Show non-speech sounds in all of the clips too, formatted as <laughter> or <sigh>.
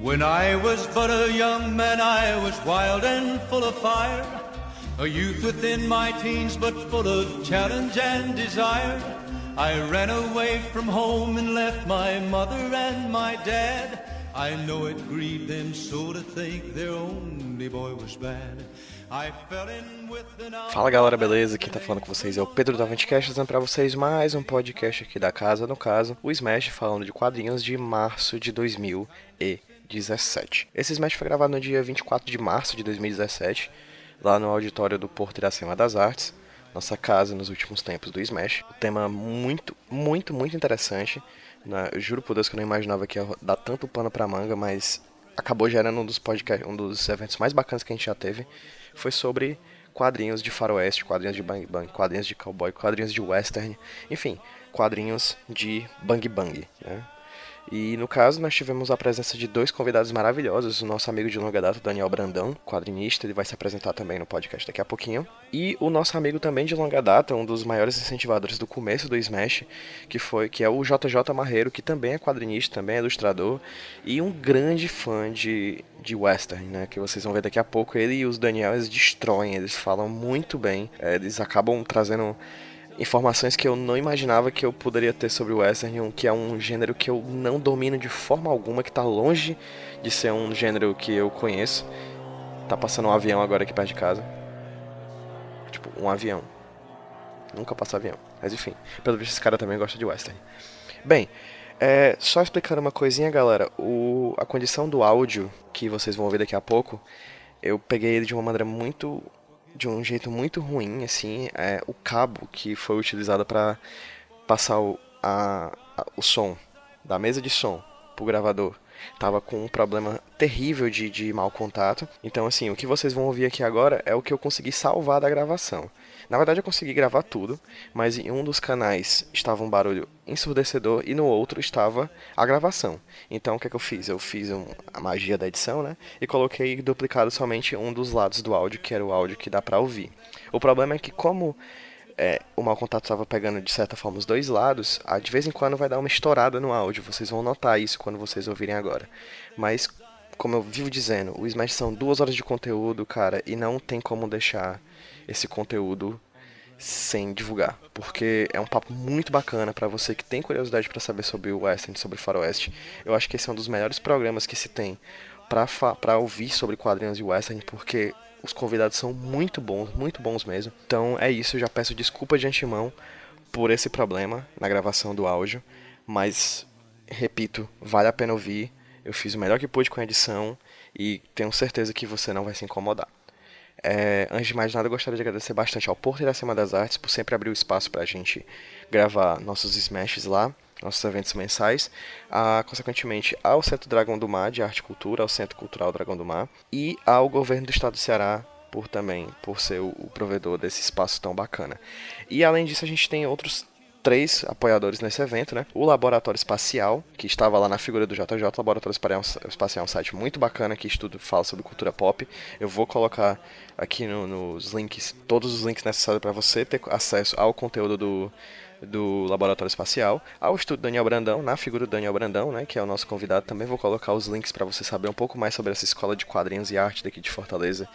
When I was but a young man, I was wild and full of fire. A youth within my teens, but full of challenge and desire. I ran away from home and left my mother and my dad. I know it grieved them so to think their only boy was bad. Fala galera, beleza? Quem tá falando com vocês é o Pedro da Avantcast, trazendo pra vocês mais um podcast aqui da casa, no caso, o Smash, falando de quadrinhos de março de 2000 e 2017. Esse Smash foi gravado no dia 24 de março de 2017, lá no auditório do Porto Iracema das Artes, nossa casa nos últimos tempos do Smash. O tema muito, muito, muito interessante. Né? Juro por Deus que eu não imaginava que ia dar tanto pano pra manga, mas acabou gerando um dos, podcast, um dos eventos mais bacanas que a gente já teve. Foi sobre quadrinhos de faroeste, quadrinhos de bang bang, quadrinhos de cowboy, quadrinhos de western, enfim, quadrinhos de bang bang, né? E no caso, nós tivemos a presença de dois convidados maravilhosos: o nosso amigo de longa data, Daniel Brandão, quadrinista, ele vai se apresentar também no podcast daqui a pouquinho. E o nosso amigo também de longa data, um dos maiores incentivadores do começo do Smash, que foi que é o JJ Marreiro, que também é quadrinista, também é ilustrador e um grande fã de, de western, né? Que vocês vão ver daqui a pouco. Ele e os Daniel eles destroem, eles falam muito bem, é, eles acabam trazendo informações que eu não imaginava que eu poderia ter sobre o western, que é um gênero que eu não domino de forma alguma, que está longe de ser um gênero que eu conheço. Tá passando um avião agora aqui perto de casa. Tipo, um avião. Nunca passou avião. Mas enfim, pelo visto esse cara também gosta de western. Bem, é, só explicando uma coisinha, galera. O, a condição do áudio que vocês vão ouvir daqui a pouco, eu peguei ele de uma maneira muito de um jeito muito ruim, assim, é, o cabo que foi utilizado para passar o, a, a, o som da mesa de som pro gravador tava com um problema terrível de, de mau contato. Então, assim, o que vocês vão ouvir aqui agora é o que eu consegui salvar da gravação. Na verdade, eu consegui gravar tudo, mas em um dos canais estava um barulho ensurdecedor e no outro estava a gravação. Então, o que, é que eu fiz? Eu fiz um, a magia da edição, né? E coloquei duplicado somente um dos lados do áudio, que era o áudio que dá pra ouvir. O problema é que, como é, o mau contato estava pegando de certa forma os dois lados, de vez em quando vai dar uma estourada no áudio. Vocês vão notar isso quando vocês ouvirem agora. Mas, como eu vivo dizendo, o Smash são duas horas de conteúdo, cara, e não tem como deixar esse conteúdo sem divulgar, porque é um papo muito bacana para você que tem curiosidade para saber sobre o Western, sobre o Faroeste. Eu acho que esse é um dos melhores programas que se tem para ouvir sobre quadrinhos de Western, porque os convidados são muito bons, muito bons mesmo. Então é isso, eu já peço desculpa de antemão por esse problema na gravação do áudio, mas repito, vale a pena ouvir. Eu fiz o melhor que pude com a edição e tenho certeza que você não vai se incomodar. É, antes de mais nada, eu gostaria de agradecer bastante ao Porto Iracema das Artes por sempre abrir o espaço para a gente gravar nossos smashes lá, nossos eventos mensais, a, consequentemente ao Centro Dragão do Mar de Arte e Cultura, ao Centro Cultural Dragão do Mar e ao Governo do Estado do Ceará por também por ser o, o provedor desse espaço tão bacana. E além disso, a gente tem outros três apoiadores nesse evento, né? O Laboratório Espacial, que estava lá na figura do JJ. O Laboratório Espacial é um site muito bacana que estuda, fala sobre cultura pop. Eu vou colocar aqui no, nos links, todos os links necessários para você ter acesso ao conteúdo do, do Laboratório Espacial, ao estudo Daniel Brandão, na figura do Daniel Brandão, né, que é o nosso convidado. Também vou colocar os links para você saber um pouco mais sobre essa escola de quadrinhos e arte daqui de Fortaleza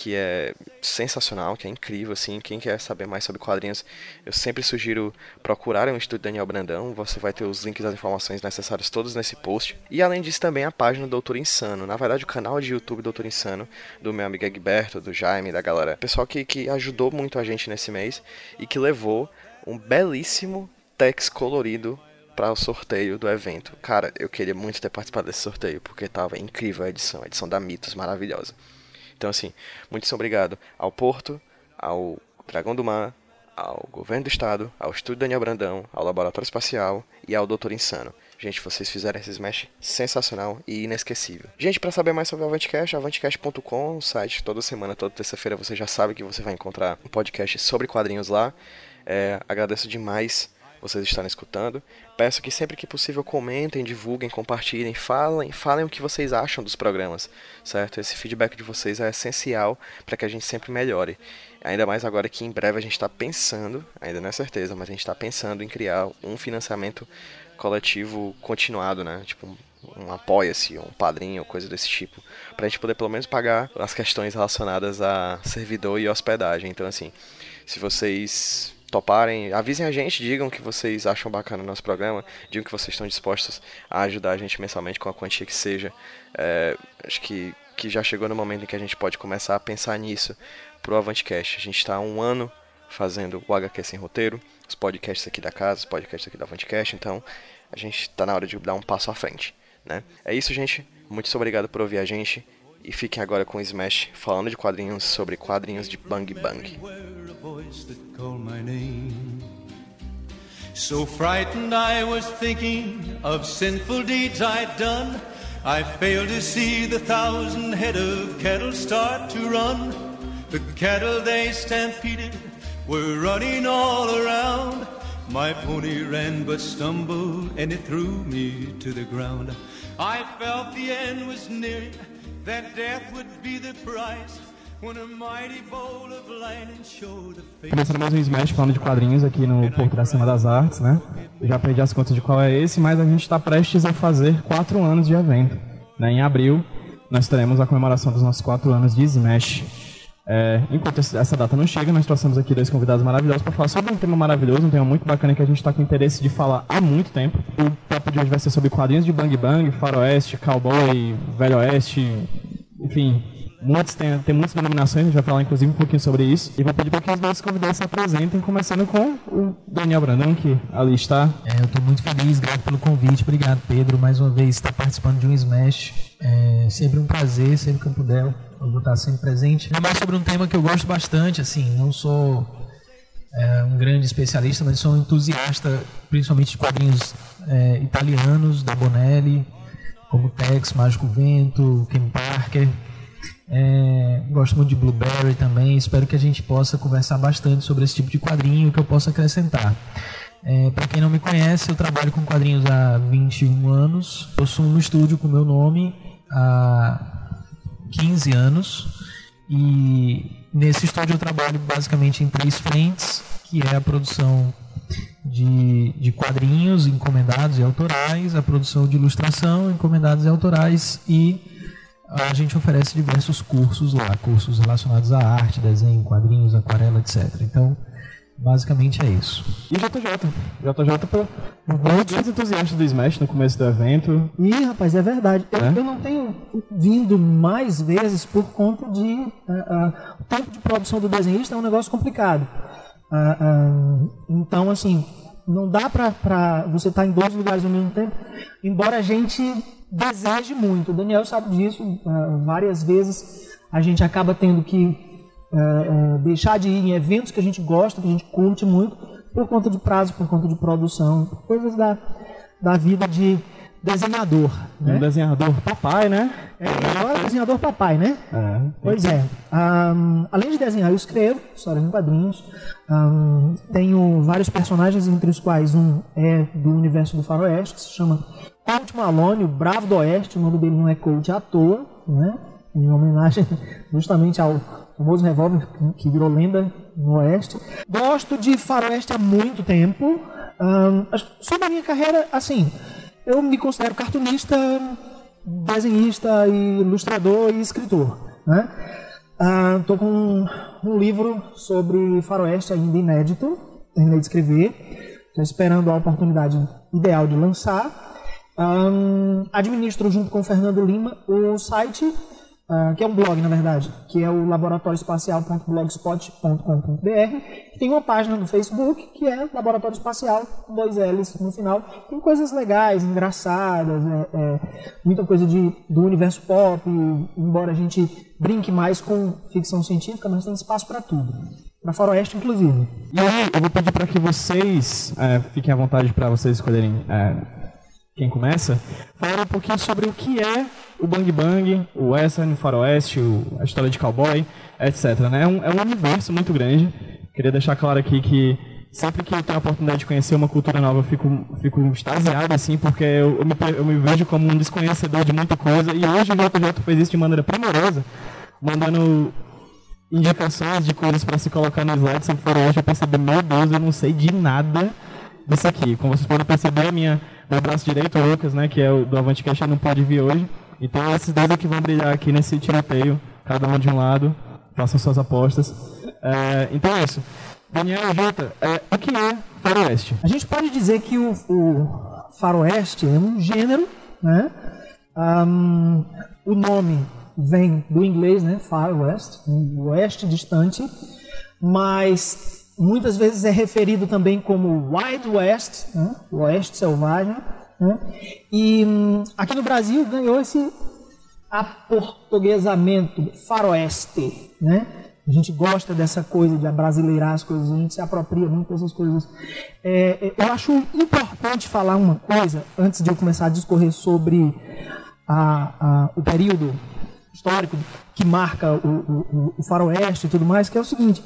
que é sensacional, que é incrível, assim. Quem quer saber mais sobre quadrinhos, eu sempre sugiro procurar um estudo Daniel Brandão. Você vai ter os links das informações necessárias todos nesse post. E além disso, também a página do Doutor Insano. Na verdade, o canal de YouTube Doutor Insano, do meu amigo Egberto, do Jaime, da galera. Pessoal que, que ajudou muito a gente nesse mês e que levou um belíssimo text colorido para o sorteio do evento. Cara, eu queria muito ter participado desse sorteio, porque tava incrível a edição, a edição da Mitos, maravilhosa. Então, assim, muito obrigado ao Porto, ao Dragão do Mar, ao Governo do Estado, ao Estúdio Daniel Brandão, ao Laboratório Espacial e ao Doutor Insano. Gente, vocês fizeram esse Smash sensacional e inesquecível. Gente, para saber mais sobre o Avantcast, avantcast.com, o site, toda semana, toda terça-feira você já sabe que você vai encontrar um podcast sobre quadrinhos lá. É, agradeço demais vocês estarem escutando. Peço que sempre que possível comentem, divulguem, compartilhem, falem, falem o que vocês acham dos programas, certo? Esse feedback de vocês é essencial para que a gente sempre melhore. Ainda mais agora que em breve a gente está pensando, ainda não é certeza, mas a gente está pensando em criar um financiamento coletivo continuado, né? Tipo um, apoia-se, um padrinho, coisa desse tipo, para a gente poder pelo menos pagar as questões relacionadas a servidor e hospedagem. Então assim, se vocês toparem, avisem a gente, digam o que vocês acham bacana no nosso programa, digam que vocês estão dispostos a ajudar a gente mensalmente com a quantia que seja. É, acho que, que já chegou no momento em que a gente pode começar a pensar nisso pro Avantcast. A gente está há um ano fazendo o HQ sem roteiro, os podcasts aqui da casa, os podcasts aqui da Avantcast, então a gente está na hora de dar um passo à frente. Né? É isso, gente. Muito obrigado por ouvir a gente. E fiquem agora com Smash falando de quadrinhos sobre quadrinhos de Bang Bang. So frightened I was thinking of sinful deeds I'd done. I failed to see the thousand head of cattle start to run. The cattle they stampeded were running all around. My pony ran but stumbled and it threw me to the ground. I felt the end was near that death would be the price. Começando mais um Smash falando de quadrinhos aqui no Porto da Cima das Artes, né? Eu já perdi as contas de qual é esse, mas a gente está prestes a fazer quatro anos de evento. Né? Em abril, nós teremos a comemoração dos nossos quatro anos de Smash. É, enquanto essa data não chega, nós trouxemos aqui dois convidados maravilhosos para falar sobre um tema maravilhoso, um tema muito bacana que a gente está com interesse de falar há muito tempo. O papo de hoje vai ser sobre quadrinhos de Bang Bang, Faroeste, Cowboy, Velho Oeste, enfim, Muitos, tem, tem muitas denominações, a gente vai falar inclusive um pouquinho sobre isso. E vou pedir para que os nossos convidados se apresentem, começando com o Daniel Brandão, que ali está. É, eu estou muito feliz, grato pelo convite. Obrigado, Pedro, mais uma vez, estar participando de um Smash. É sempre um prazer, sempre que eu puder, eu vou estar sempre presente. Ainda mais sobre um tema que eu gosto bastante, assim, não sou é, um grande especialista, mas sou um entusiasta, principalmente de quadrinhos é, italianos, da Bonelli, como Tex, Mágico Vento, Ken Parker. É, gosto muito de Blueberry também. Espero que a gente possa conversar bastante sobre esse tipo de quadrinho que eu possa acrescentar. É, Para quem não me conhece, eu trabalho com quadrinhos há 21 anos. Eu sou no estúdio com meu nome há 15 anos. E nesse estúdio eu trabalho basicamente em três frentes, que é a produção de, de quadrinhos encomendados e autorais, a produção de ilustração encomendados e autorais e a gente oferece diversos cursos lá, cursos relacionados à arte, desenho, quadrinhos, aquarela, etc. Então, basicamente é isso. E JJ? JJ foi um grande entusiasta do Smash no começo do evento. Ih, rapaz, é verdade. Eu, é? eu não tenho vindo mais vezes por conta de. Uh, uh, o tempo de produção do desenhista é um negócio complicado. Uh, então, assim, não dá pra, pra você estar tá em dois lugares ao mesmo tempo, embora a gente deseje muito. O Daniel sabe disso. Uh, várias vezes a gente acaba tendo que uh, uh, deixar de ir em eventos que a gente gosta, que a gente curte muito, por conta de prazo, por conta de produção, coisas da, da vida de desenhador. Né? Um desenhador papai, né? É, agora desenhador papai, né? É, pois é. Um, além de desenhar, eu escrevo histórias em quadrinhos. Um, tenho vários personagens, entre os quais um é do universo do faroeste, que se chama Colt Malone, o Bravo do Oeste, o nome dele não é Colt à toa, né? em homenagem <laughs> justamente ao famoso revólver que virou lenda no Oeste. Gosto de faroeste há muito tempo. Um, sobre a minha carreira, assim, eu me considero cartunista, desenhista, ilustrador e escritor. Né? Estou uh, com um, livro sobre faroeste ainda inédito, terminei de escrever, estou esperando a oportunidade ideal de lançar. Um, administro junto com o Fernando Lima o site, uh, que é um blog na verdade, que é o laboratorioespacial.blogspot.com.br. Tem uma página no Facebook que é Laboratório Espacial, com dois L's no final. Tem coisas legais, engraçadas, é, é, muita coisa de, do universo pop, embora a gente brinque mais com ficção científica, mas tem espaço para tudo. Para faroeste, inclusive. E aí, eu vou pedir para que vocês é, fiquem à vontade para vocês escolherem é, quem começa, falar um pouquinho sobre o que é o Bang Bang, o Western, o Faroeste, o, a história de cowboy, etc. Né? É, um, é um universo muito grande. Queria deixar claro aqui que sempre que eu tenho a oportunidade de conhecer uma cultura nova, eu fico, fico extasiado, assim, porque eu, eu, me, eu me vejo como um desconhecedor de muita coisa. E hoje o JJ fez isso de maneira primorosa, mandando indicações de coisas para se colocar no slide sobre faroeste. Eu percebi, meu Deus, eu não sei de nada disso aqui. Como vocês podem perceber, minha, meu braço direito, o Lucas, né, que é o do Avante Cash, não pode vir hoje. Então, esses dois aqui vão brilhar aqui nesse tiroteio, cada um de um lado. Façam suas apostas. É, então é isso. Daniel Jota, é, o que é faroeste? A gente pode dizer que o, o faroeste é um gênero, né? Um, o nome vem do inglês, né? Far West, oeste distante, mas muitas vezes é referido também como Wild West, né? o oeste selvagem. Né? E hum, aqui no Brasil ganhou esse aportuguesamento faroeste, né? A gente gosta dessa coisa de abrasileirar as coisas, a gente se apropria muito dessas coisas. É, é, eu acho importante falar uma coisa, antes de eu começar a discorrer sobre a, a, o período histórico que marca o, o, o, faroeste e tudo mais, que é o seguinte: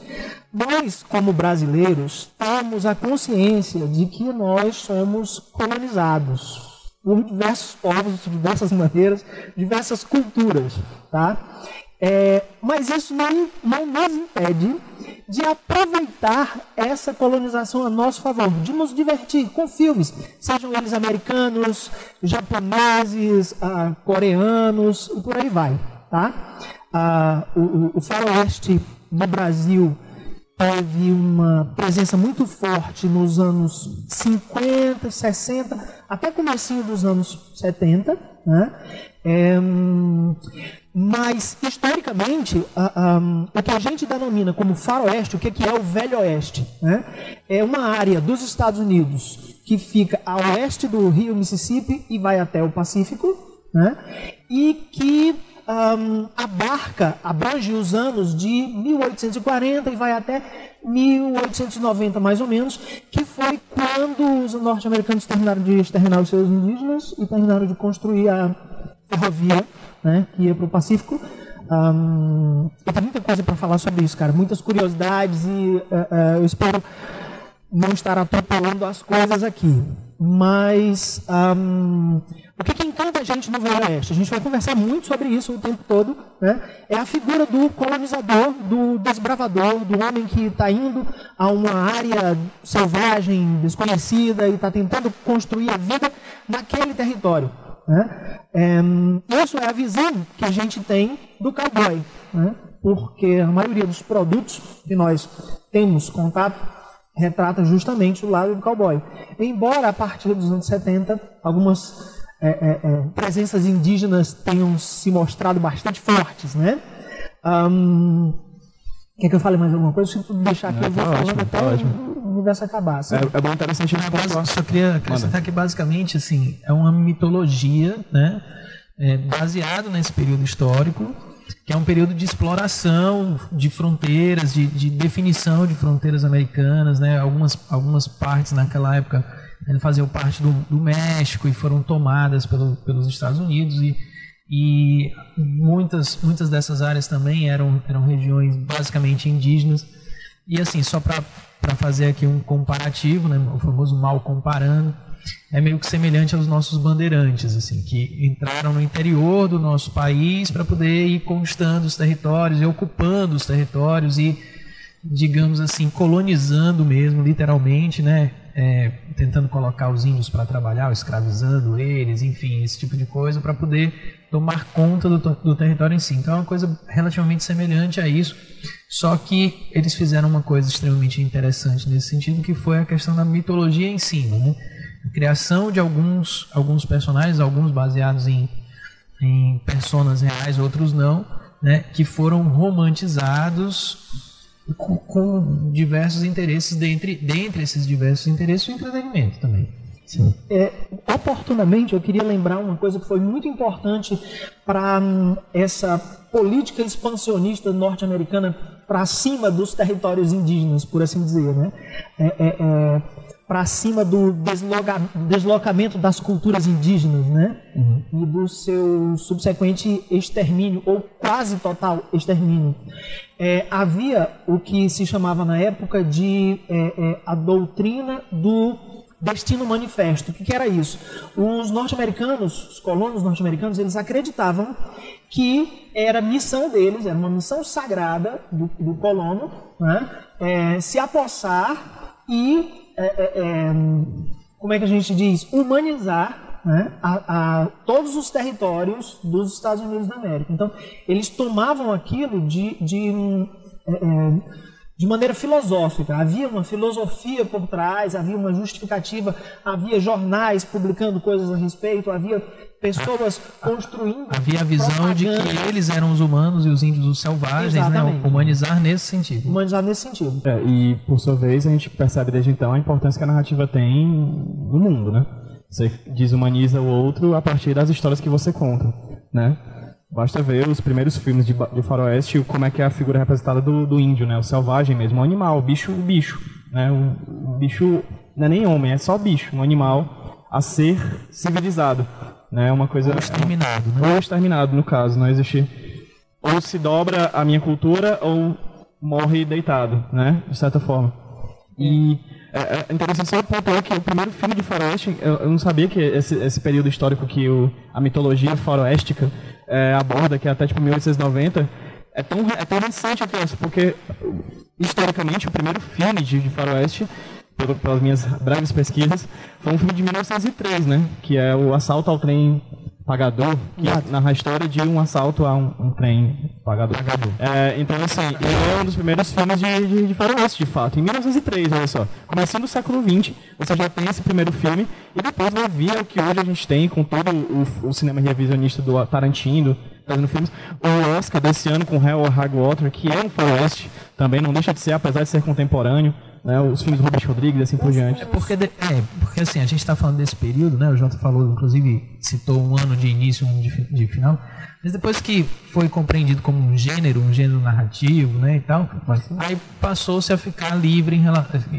nós, como brasileiros, temos a consciência de que nós somos colonizados por diversos povos, de diversas maneiras, diversas culturas, tá? É, mas isso não, não nos impede de aproveitar essa colonização a nosso favor, de nos divertir com filmes, sejam eles americanos, japoneses, ah, coreanos e por aí vai. Tá? Ah, o, o faroeste no Brasil teve uma presença muito forte nos anos 50, 60, até comecinho dos anos 70, né? É, mas, historicamente, o que a gente denomina como faroeste, o que, que é o Velho Oeste? Né? É uma área dos Estados Unidos que fica a oeste do rio Mississippi e vai até o Pacífico, né? e que um, abarca, abrange os anos de 1840 e vai até 1890 mais ou menos, que foi quando os norte-americanos terminaram de exterminar os seus indígenas e terminaram de construir a ferrovia né, que ia para o Pacífico. Um, muita coisa para falar sobre isso, cara, muitas curiosidades e uh, uh, eu espero não estar atropelando as coisas aqui. Mas um, o que, que, encanta a gente no Oeste? A gente vai conversar muito sobre isso o tempo todo. Né? É a figura do colonizador, do desbravador, do homem que está indo a uma área selvagem, desconhecida e está tentando construir a vida naquele território. Né? É, isso é a visão que a gente tem do cowboy. Né? Porque a maioria dos produtos que nós temos contato retrata justamente o lado do cowboy. Embora a partir dos anos 70 algumas é, é, é, presenças indígenas tenham se mostrado bastante fortes, né? Um, quer que eu fale mais alguma coisa? Se tu deixar aqui, Não, eu vou tá falando ótimo, até tá o universo acabar. Assim. É, é bom interessante na base, Só queria acrescentar que basicamente assim, é uma mitologia, né? É, baseado nesse período histórico, que é um período de exploração de fronteiras, de, de definição de fronteiras americanas, né? Algumas, algumas partes naquela época né, faziam parte do, do, México e foram tomadas pelo, pelos Estados Unidos e, e muitas, muitas dessas áreas também eram, eram regiões basicamente indígenas. E assim, só para fazer aqui um comparativo, né, o famoso mal comparando, é meio que semelhante aos nossos bandeirantes, assim, que entraram no interior do nosso país para poder ir conquistando os territórios e ocupando os territórios e, digamos assim, colonizando mesmo, literalmente, né? É, tentando colocar os índios para trabalhar, escravizando eles, enfim, esse tipo de coisa, para poder tomar conta do, do território em si. Então é uma coisa relativamente semelhante a isso, só que eles fizeram uma coisa extremamente interessante nesse sentido, que foi a questão da mitologia em cima, né? Criação de alguns, alguns personagens, alguns baseados em, em personas reais, outros não, né, que foram romantizados com, com diversos interesses, dentre, dentre esses diversos interesses, o entretenimento também. Sim. É, oportunamente, eu queria lembrar uma coisa que foi muito importante para hum, essa política expansionista norte-americana para cima dos territórios indígenas, por assim dizer. Né? É, é, é para cima do desloca, deslocamento das culturas indígenas, né? Uhum. E do seu subsequente extermínio, ou quase total extermínio. É, havia o que se chamava na época de é, é, a doutrina do destino manifesto. O que, que era isso? Os norte-americanos, os colonos norte-americanos, eles acreditavam que era missão deles, era uma missão sagrada do, do colono, né? É, se apossar e é, é, é, como é que a gente diz, humanizar né, a, a, todos os territórios dos Estados Unidos da América. Então, eles tomavam aquilo de, de, é, é, de maneira filosófica. Havia uma filosofia por trás, havia uma justificativa, havia jornais publicando coisas a respeito, havia pessoas construindo. Havia a visão propaganda. de que eles eram os humanos e os índios os selvagens, né? Exatamente. né? Humanizar nesse sentido. Humanizar nesse sentido. É, e por sua vez a gente percebe desde então a importância que a narrativa tem no mundo, né? Você desumaniza o outro a partir das histórias que você conta, né? Basta ver os primeiros filmes de, de faroeste e como é que é a figura representada do, do índio, né? O selvagem mesmo, o animal, o bicho, o bicho, né? O, o bicho não é nem homem, é só bicho, um animal a ser civilizado. Né? Uma coisa, ou exterminado, né? Ou exterminado, no caso. Não existe... Ou se dobra a minha cultura, ou morre deitado, né? De certa forma. E é, é interessante só pontuar que o primeiro filme de faroeste, eu, eu não sabia que esse, esse, período histórico que o, a mitologia faroéstica é, aborda, que é até tipo 1890, é tão, é tão recente até isso, porque historicamente o primeiro filme de, de faroeste pelas minhas breves pesquisas, foi um filme de 1903, né? Que é o Assalto ao Trem Pagador, que narra a história de um assalto a um, um trem pagador. pagador. É, então, assim, ele é um dos primeiros filmes de, de, de faroeste, de fato. Em 1903, olha só. Começando no século XX, você já tem esse primeiro filme, e depois vai vir o que hoje a gente tem, com todo o, o cinema revisionista do Tarantino, fazendo filmes. O Oscar desse ano com Hell or High Water, que é um faroeste, também não deixa de ser, apesar de ser contemporâneo né, os filmes do Robert Rodrigues e assim por diante. É porque, de, é, porque assim, a gente está falando desse período, né? O Jota falou, inclusive, citou um ano de início, um de, de final. Mas depois que foi compreendido como um gênero, um gênero narrativo, né, e tal, aí passou-se a ficar livre em,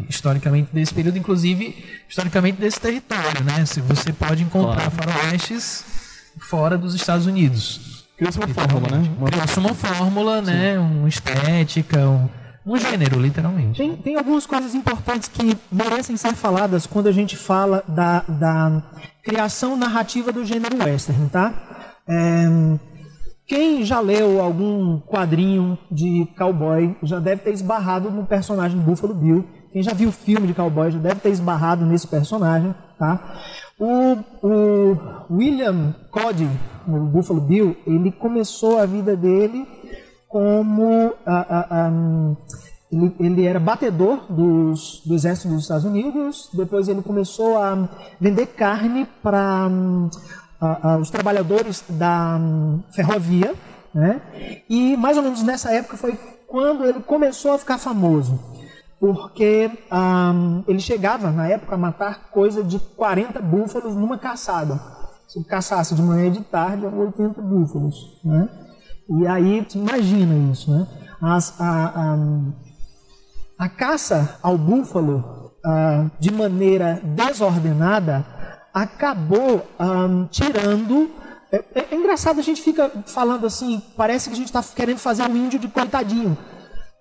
historicamente desse período, inclusive historicamente desse território, né? Se você pode encontrar claro. faroestes fora dos Estados Unidos. Criou-se uma fórmula, né? Criou-se uma fórmula, né? Uma estética, um, um gênero, literalmente. Tem, tem algumas coisas importantes que merecem ser faladas quando a gente fala da, da criação narrativa do gênero western, tá? É, quem já leu algum quadrinho de cowboy já deve ter esbarrado no personagem Buffalo Bill. Quem já viu o filme de cowboy já deve ter esbarrado nesse personagem, tá? O, o William Cody, o Buffalo Bill, ele começou a vida dele como ele, ele, era batedor dos, do exército dos Estados Unidos, depois ele começou a vender carne para os trabalhadores da ferrovia, né? e mais ou menos nessa época foi quando ele começou a ficar famoso, porque ele chegava na época a matar coisa de 40 búfalos numa caçada. Se caçasse de manhã e de tarde, 80 búfalos. Né? E aí, imagina isso, né? As, a, a, a, caça ao búfalo de maneira desordenada acabou tirando. É, é, é, engraçado, a gente fica falando assim, parece que a gente está querendo fazer um índio de coitadinho.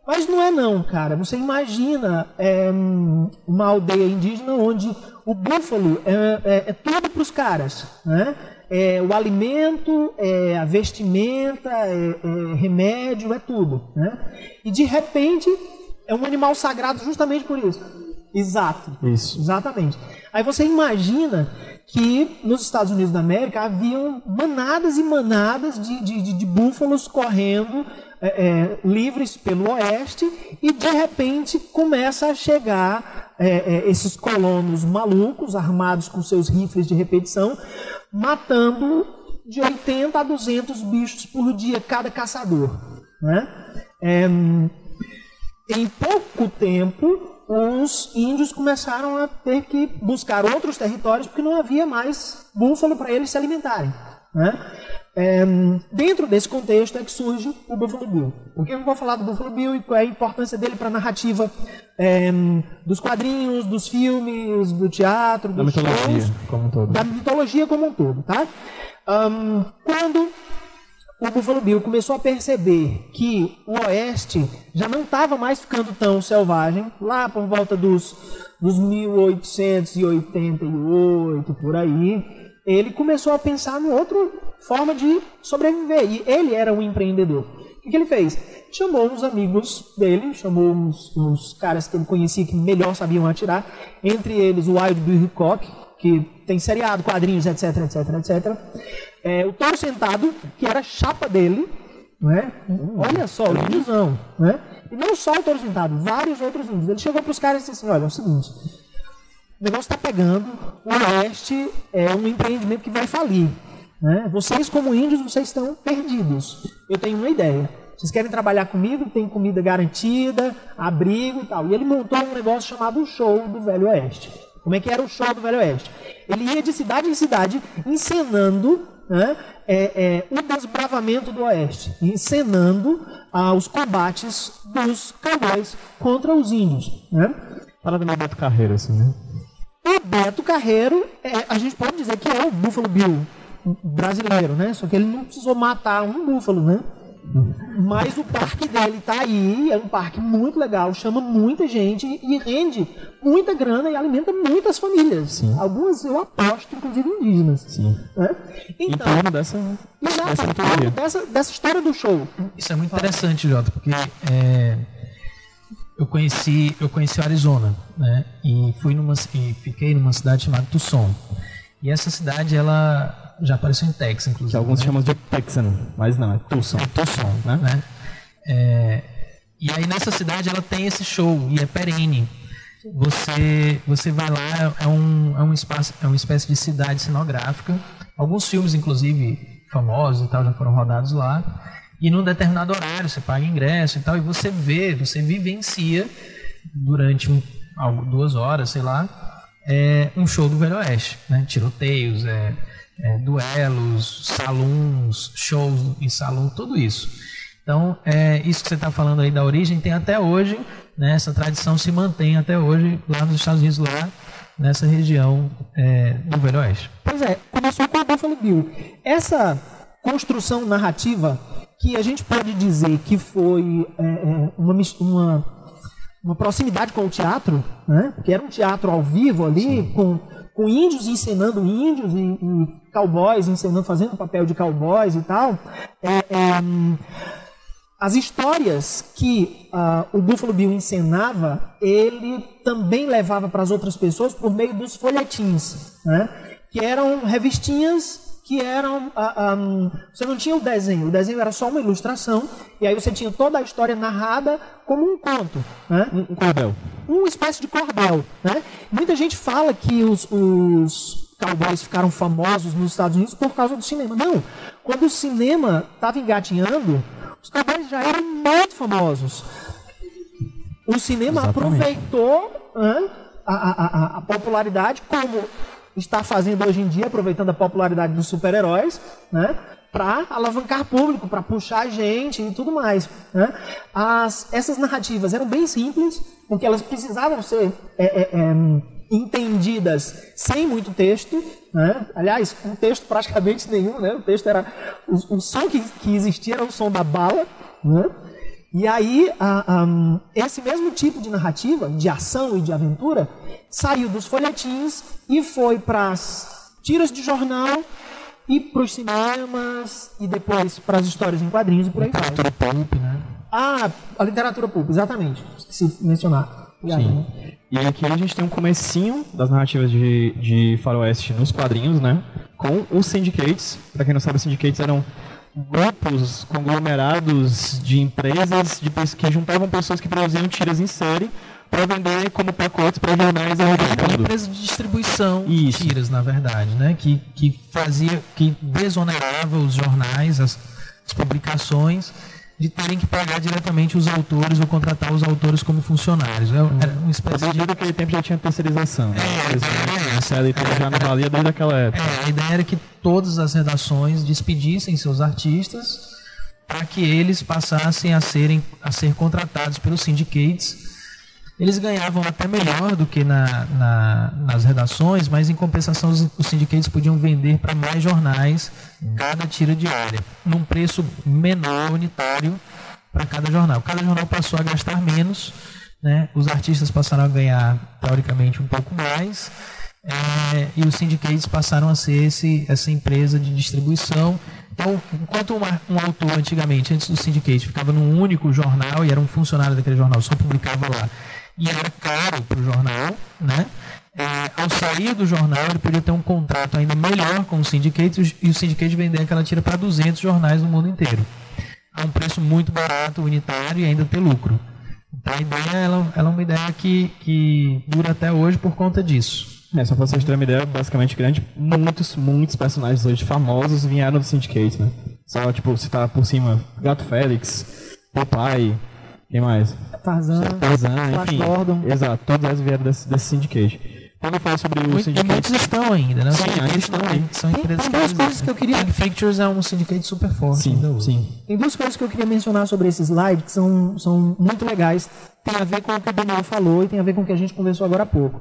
Mas não é não, cara. Você imagina é, uma aldeia indígena onde o búfalo é, é, é tudo para os caras, né? É o alimento, é a vestimenta, é, é remédio, é tudo. Né? E de repente é um animal sagrado justamente por isso. Exato. Isso. Exatamente. Aí você imagina que nos Estados Unidos da América haviam manadas e manadas de, de, de búfalos correndo é, é, livres pelo oeste e de repente começa a chegar é, é esses colonos malucos armados com seus rifles de repetição matando de 80 a 200 bichos por dia cada caçador. Né? É, em pouco tempo, os índios começaram a ter que buscar outros territórios porque não havia mais búfalo para eles se alimentarem. Né? É, dentro desse contexto é que surge o Buffalo Bill. Por que eu vou falar do Buffalo Bill e qual é a importância dele para a narrativa é, dos quadrinhos, dos filmes, do teatro, Da dos mitologia shows, como um todo. da mitologia como um todo, tá? Ahn, quando o Buffalo Bill começou a perceber que o Oeste já não estava mais ficando tão selvagem, lá por volta dos, dos 1888, por aí, ele começou a pensar em outra forma de sobreviver. E ele era um empreendedor. O que, ele fez? Chamou uns amigos dele, chamou uns, uns caras que ele conhecia que melhor sabiam atirar, entre eles o Wild Bill Hickok, que tem seriado, quadrinhos, etc, etc, etc. É, o Toro Sentado, que era chapa dele, né? Olha só, o índiozão, né? E não só o Toro Sentado, vários outros índios. Ele chegou para os caras e disse assim, olha, é o seguinte, o negócio está pegando, o Oeste é um empreendimento que vai falir. Né? Vocês, como índios, vocês estão perdidos. Eu tenho uma ideia. Vocês querem trabalhar comigo? Tem comida garantida, abrigo e tal. E ele montou um negócio chamado Show do Velho Oeste. Como é que era o Show do Velho Oeste? Ele ia de cidade em cidade encenando né, é, é, o desbravamento do Oeste, encenando ah, os combates dos cowboys contra os índios. Né? Parada meio Beto Carreiro, assim, né? O Beto Carreiro, é, a gente pode dizer que é o Buffalo Bill brasileiro, né? Só que ele não precisou matar um búfalo, né? Mas o parque dele tá aí, é um parque muito legal, chama muita gente e rende muita grana e alimenta muitas famílias. Algumas eu aposto, inclusive indígenas. Sim. Né? Em Então, torno dessa. exato, dessa em mitologia. torno dessa, dessa história do show. Isso é muito interessante, Jota, porque é, eu conheci eu conheci o Arizona, né? E fui numa e fiquei numa cidade chamada Tucson. E essa cidade ela já apareceu em Texas, inclusive. Que alguns né? chamam de Texan, mas não, é Tucson. É Tucson, né? É, e aí nessa cidade ela tem esse show e é perene. Você você vai lá é um é um espaço é uma espécie de cidade cenográfica. Alguns filmes inclusive famosos e tal já foram rodados lá. E num determinado horário você paga ingresso e tal e você vê, você vivencia durante um, duas horas, sei lá, é, um show do Velho Oeste, né? Tiroteios, é, é, duelos, salões, shows em salão, tudo isso. Então, é, isso que você está falando aí da origem tem até hoje, né, essa tradição se mantém até hoje lá nos Estados Unidos, lá nessa região é, do Velho Oeste. Pois é, começou com o Buffalo Bill. Essa construção narrativa que a gente pode dizer que foi é, é, uma, uma, uma proximidade com o teatro, né? porque era um teatro ao vivo ali, com, com índios encenando índios e, e cowboys encenando, fazendo papel de cowboys e tal. É, é, as histórias que ah, o Buffalo Bill encenava, ele também levava para as outras pessoas por meio dos folhetins, né? que eram revistinhas que eram. ah, ah, hum, você não tinha o desenho, o desenho era só uma ilustração, e aí você tinha toda a história narrada como um conto. Né? Um um cordel. uma espécie de cordel. Né? Muita gente fala que os, os cowboys ficaram famosos nos Estados Unidos por causa do cinema. Não. Quando o cinema estava engatinhando, os cowboys já eram muito famosos. O cinema Exatamente. aproveitou a, a- a- a popularidade, como está fazendo hoje em dia, aproveitando a popularidade dos super-heróis, né? para alavancar público, para puxar gente e tudo mais. Né? As, essas narrativas eram bem simples, porque elas precisavam ser é, é, é, entendidas sem muito texto. Né? Aliás, um texto praticamente <laughs> nenhum. Né? O texto era. O, o som que, que existia era o som da bala. Né? E aí, a- a- esse mesmo tipo de narrativa, de ação e de aventura, saiu dos folhetins e foi para as tiras de jornal e para os cinemas e depois para as histórias em quadrinhos e por aí vai. Literatura pulp, né? Ah, a literatura pública, exatamente. Esqueci de mencionar. Obrigado. Sim. E aqui a gente tem um comecinho das narrativas de, de faroeste nos quadrinhos, né? Com os syndicates. Pra quem não sabe, os syndicates eram grupos conglomerados de empresas de, que juntavam pessoas que produziam tiras em série para vender como pacotes para jornais ao redor do mundo. empresa de distribuição Isso. de tiras, na verdade, né? Que, que fazia, que desonerava os jornais, as, as publicações, de terem que pagar diretamente os autores ou contratar os autores como funcionários. É, era uma espécie de... Naquele tempo já tinha terceirização. Né? É, Essa editora é, já não valia desde aquela época. É, a ideia era que todas as redações despedissem seus artistas para que eles passassem a, serem, a ser contratados pelos syndicates eles ganhavam até melhor do que na, na, nas redações, mas em compensação os, os sindicatos podiam vender para mais jornais cada tira diária, num preço menor unitário para cada jornal. Cada jornal passou a gastar menos, né? os artistas passaram a ganhar, teoricamente, um pouco mais, é, e os sindicatos passaram a ser esse, essa empresa de distribuição. Então, enquanto uma, um autor antigamente, antes do syndicate, ficava num único jornal e era um funcionário daquele jornal, só publicava lá e era caro para o jornal, né? É, ao sair do jornal, ele podia ter um contrato ainda melhor com o syndicate e o syndicate vender aquela tira para 200 jornais no mundo inteiro. A um preço muito barato, unitário e ainda ter lucro. Então a ideia ela, ela é uma ideia que, que dura até hoje por conta disso. É, só para vocês terem uma ideia, basicamente grande, muitos, muitos personagens hoje famosos vieram do Syndicate, né? Só, tipo, citar por cima Gato Félix, Popeye, quem mais? Tarzan, Tarzan enfim. Gordon. Exato, todos eles vieram desse, desse syndicate. Quando eu falo sobre o Muito, syndicate... Muitos estão ainda, né? Sim, ainda estão aí. São empresas tem duas coisas que eu queria... King Pictures é um syndicate super forte sim, ainda hoje. Sim, Tem duas coisas que eu queria mencionar sobre esse slide que são, são muito legais. Tem a ver com o que o Daniel falou e tem a ver com o que a gente conversou agora há pouco.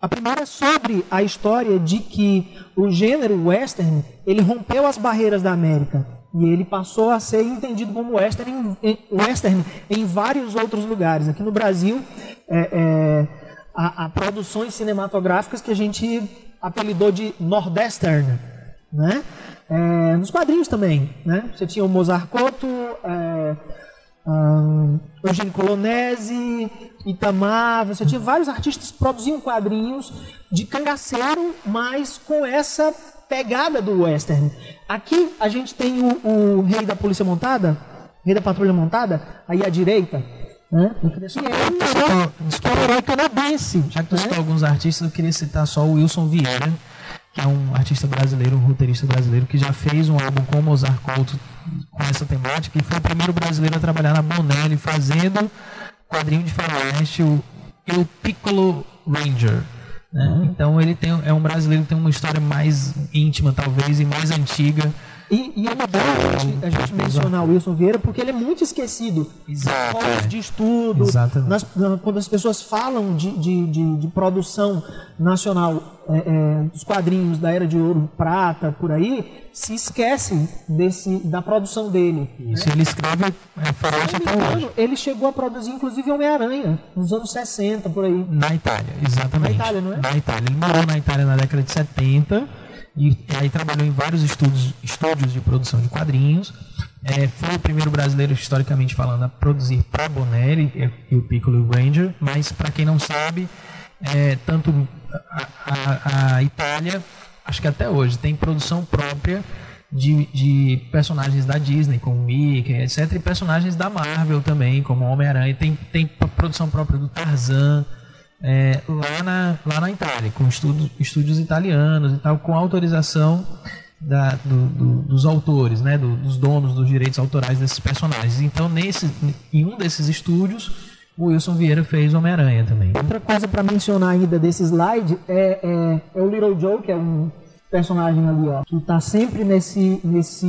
A primeira é sobre a história de que o gênero western ele rompeu as barreiras da América e ele passou a ser entendido como western em, western em vários outros lugares. Aqui no Brasil, é, é, há, há, produções cinematográficas que a gente apelidou de Nordestern. Né? É, nos quadrinhos também. Né? Você tinha o Mozart Couto, é, um, Eugênio Colonese, Itamar, você tinha vários artistas que produziam quadrinhos de cangaceiro, mas com essa pegada do western. Aqui a gente tem o, o rei da polícia montada, rei da patrulha montada, aí à direita. Né? E é um herói canadense. Já que tu né? citou alguns artistas, eu queria citar só o Wilson Vieira, que é um artista brasileiro, um roteirista brasileiro, que já fez um álbum com Mozart Couto com essa temática e foi o primeiro brasileiro a trabalhar na Bonelli fazendo quadrinho de faroeste, o El Piccolo Ranger. Né? Uhum. Então ele tem, é um brasileiro que tem uma história mais íntima, talvez, e mais antiga. E, e é boa a gente, a gente mencionar o Wilson Vieira porque ele é muito esquecido. Exato. De estudo, nas, quando as pessoas falam de, de, de, de produção nacional é, é, dos quadrinhos da Era de Ouro, Prata, por aí, se esquecem desse, da produção dele. Isso, né? ele escreve faroeste até hoje. Ele chegou a produzir, inclusive, Homem-Aranha, nos anos 60, por aí. Na Itália, exatamente. Na Itália, não é? Na Itália. Ele morou na Itália na década de 70 e aí trabalhou em vários estudos, estúdios de produção de quadrinhos. É, foi o primeiro brasileiro, historicamente falando, a produzir para Bonelli e o Piccolo e o Ranger, mas para quem não sabe, é, tanto a, a, a, Itália, acho que até hoje, tem produção própria de, de personagens da Disney, como Mickey, etc., e personagens da Marvel também, como Homem-Aranha. Tem, tem produção própria do Tarzan, é, lá, na, lá na Itália, com estudos, estúdios italianos e tal, com autorização da, do, do, dos autores, né, do, dos donos dos direitos autorais desses personagens. Então, nesse, em um desses estúdios, o Wilson Vieira fez Homem-Aranha também. Outra coisa para mencionar ainda desse slide é, é, é, o Little Joe, que é um personagem ali, ó, que está sempre nesse, nesse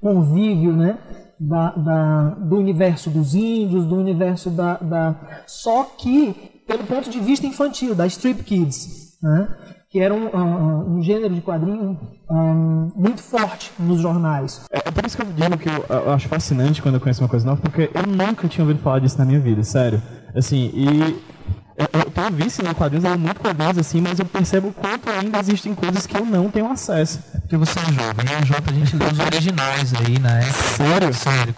convívio, né? Da, da, do universo dos índios, do universo da, da. Só que pelo ponto de vista infantil, da Strip Kids, né? que era um, um, um, gênero de quadrinho um, muito forte nos jornais. É, é, por isso que eu digo que eu, eu, acho fascinante quando eu conheço uma coisa nova, porque eu nunca tinha ouvido falar disso na minha vida, sério. Assim, e eu, eu tenho visto em quadrinhos, eu muito quadrinhos assim, mas eu percebo o quanto ainda existem coisas que eu não tenho acesso. É porque você é jovem, a Jota a gente lê os originais aí na época. Sério? Sério.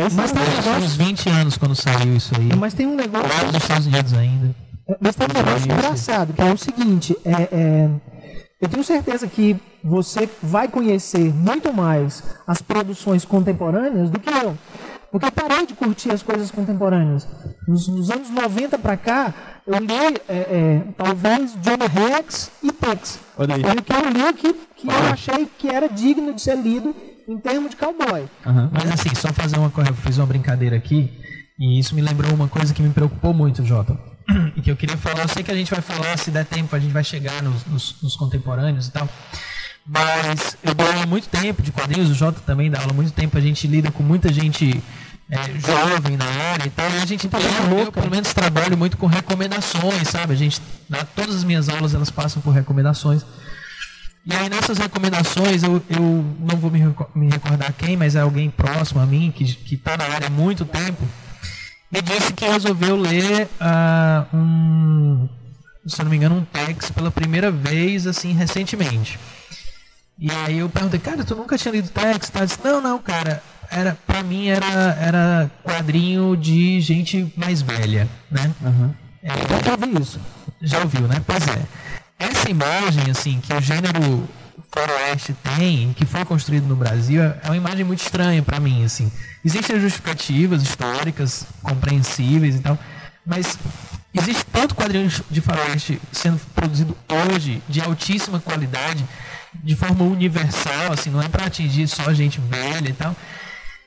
Mas, mas tem um negócio... uns 20 anos quando saiu isso aí. Mas tem um negócio... Lá nos Estados Unidos ainda. Mas tem um negócio engraçado, que é o seguinte, é, é, eu tenho certeza que você vai conhecer muito mais as produções contemporâneas do que eu. Porque eu parei de curtir as coisas contemporâneas. Nos, nos anos 90 para cá, eu li é, é, talvez Johnny Rex e Tex. Foi o que eu li que, que eu achei que era digno de ser lido em termos de cowboy. Uhum. Mas assim, só fazer uma coisa, eu fiz uma brincadeira aqui, e isso me lembrou uma coisa que me preocupou muito, Jota. <clears throat> E que eu queria falar, eu sei que a gente vai falar, se der tempo, a gente vai chegar nos, nos, nos contemporâneos e tal. Mas eu dou aula muito tempo de quadrinhos, o Jota também dá aula muito tempo, a gente lida com muita gente é, jovem na área e tal, e a gente tem, eu pelo menos trabalho muito com recomendações, sabe? A gente, na, todas as minhas aulas elas passam por recomendações. E aí nessas recomendações, eu, eu não vou me, me recordar quem, mas é alguém próximo a mim, que está na área há muito tempo, me disse que resolveu ler uh, um, se não me engano, um Tex pela primeira vez, assim, recentemente. E aí eu perguntei, cara, tu nunca tinha lido Tex? Tá? Disse, não, não, cara, era, pra mim era, era quadrinho de gente mais velha, né? Uhum. É, já ouvi isso. Já ouviu, né? Pois é essa imagem assim que o gênero faroeste tem, que foi construído no Brasil, é uma imagem muito estranha para mim, assim. Existem justificativas históricas, compreensíveis e tal, mas existe tanto quadrinho de faroeste sendo produzido hoje de altíssima qualidade, de forma universal, assim, não é para atingir só gente velha e tal.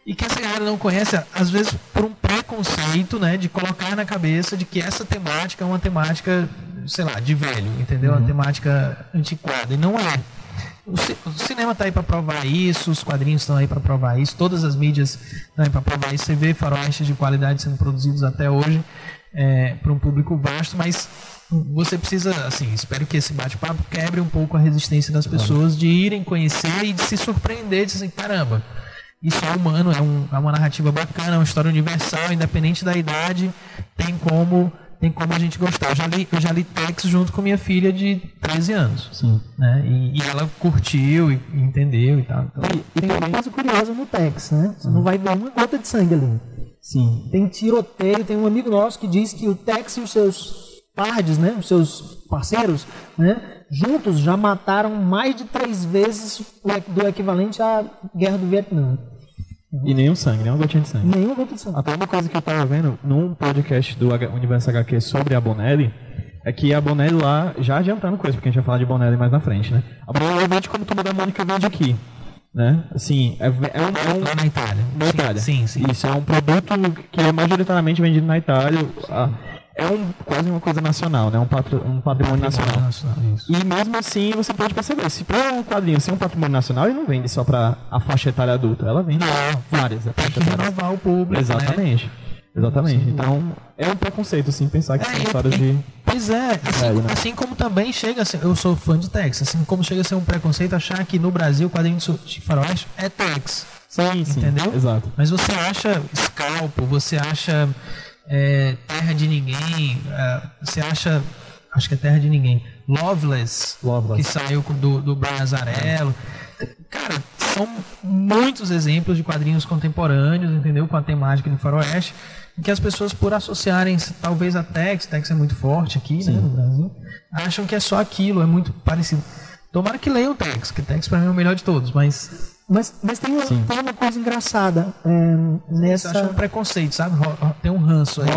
E que essa galera não conhece, às vezes por um preconceito, né, de colocar na cabeça de que essa temática é uma temática sei lá, de velho, entendeu? Uhum. Uma temática antiquada. E não é. O, ci o cinema está aí para provar isso, os quadrinhos estão aí para provar isso, todas as mídias estão aí para provar isso. Você vê faroestes de qualidade sendo produzidos até hoje é, para um público vasto, mas você precisa, assim, espero que esse bate-papo quebre um pouco a resistência das pessoas de irem conhecer e de se surpreender, de assim, caramba, isso é humano, é, um, é uma narrativa bacana, é uma história universal, independente da idade, tem como tem como a gente gostar. Eu já li, eu já li Tex junto com minha filha de 13 anos. Sim. Né? E, e ela curtiu e, entendeu e tal. Então, e, e tem uma coisa curiosa no Tex, né? Você uhum. não vai ver uma gota de sangue ali. Sim. Tem tiroteio, tem um amigo nosso que diz que o Tex e os seus pardes, né? Os seus parceiros, né? Juntos já mataram mais de três vezes do equivalente à guerra do Vietnã. E nenhum sangue, nenhuma gotinha de sangue. Nenhuma gota de sangue. Até uma coisa que eu tava vendo num podcast do Universo HQ sobre a Bonelli, é que a Bonelli lá, já adiantando coisa, porque a gente vai falar de Bonelli mais na frente, né? A Bonelli vende como Turma da Mônica vende aqui. Né? Assim, é, é, um, é um, Lá na Itália. Na Itália. Sim, sim. Isso, é um produto que é majoritariamente vendido na Itália. A, é um, quase uma coisa nacional, né? Um, patro, um patrimônio nacional. nacional e mesmo assim você pode perceber, se para um quadrinho ser um patrimônio nacional, ele não vende só para a faixa etária adulta, ela vende não, várias. Tem que renovar o público. Exatamente. Né? Exatamente. Então, é um preconceito, assim, pensar que é, são histórias de. Pois é, assim, né? assim, como também chega a ser, eu sou fã de Tex, assim como chega a ser um preconceito achar que no Brasil o quadrinho de faroeste é Tex. Sim, sim. Entendeu? Exato. Mas você acha Scalpo, você acha é, Terra de Ninguém, é, você acha, acho que é Terra de Ninguém, Loveless, Loveless. que saiu do, do Brian Azarello. Cara, são muitos exemplos de quadrinhos contemporâneos, entendeu? Com a temática do faroeste, em que as pessoas, por associarem talvez a Tex, Tex é muito forte aqui, né, no Brasil, acham que é só aquilo, é muito parecido. Tomara que leiam o Tex, que Tex para mim é o melhor de todos, mas mas, mas tem, uma, tem uma coisa engraçada é, nessa. Você acha um preconceito, sabe? Tem um ranço aí.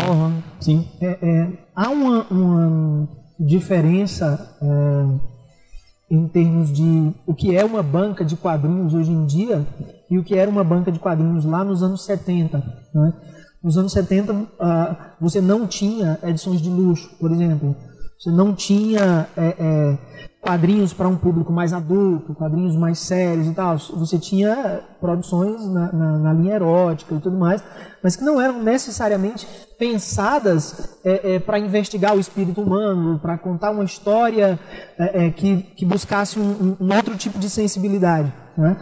Sim. É, é, há uma, uma diferença é, em termos de o que é uma banca de quadrinhos hoje em dia e o que era uma banca de quadrinhos lá nos anos 70. Né? Nos anos 70, uh, ah, você não tinha edições de luxo, por exemplo. Você não tinha é, é, quadrinhos para um público mais adulto, quadrinhos mais sérios e tal. Você tinha produções na, na, na linha erótica e tudo mais, mas que não eram necessariamente pensadas é, é, para investigar o espírito humano, para contar uma história é, é, que, que buscasse um, um, outro tipo de sensibilidade. Né?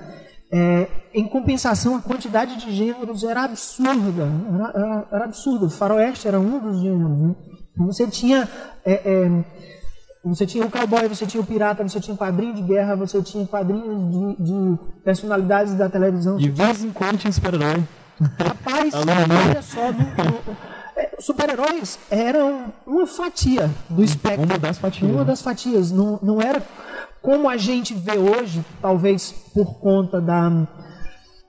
É, em compensação, a quantidade de gêneros era absurda. Era, era, era absurda. O faroeste era um dos gêneros. Né? Você tinha é, você tinha o cowboy, você tinha o pirata, você tinha quadrinho de guerra, você tinha quadrinhos de, de personalidades da televisão. De vez em quando tinha super-herói. Rapaz, <laughs> olha só, é, super-heróis eram uma fatia do espectro. Uma das fatias. Uma né? das fatias. Não, não era como a gente vê hoje, talvez por conta da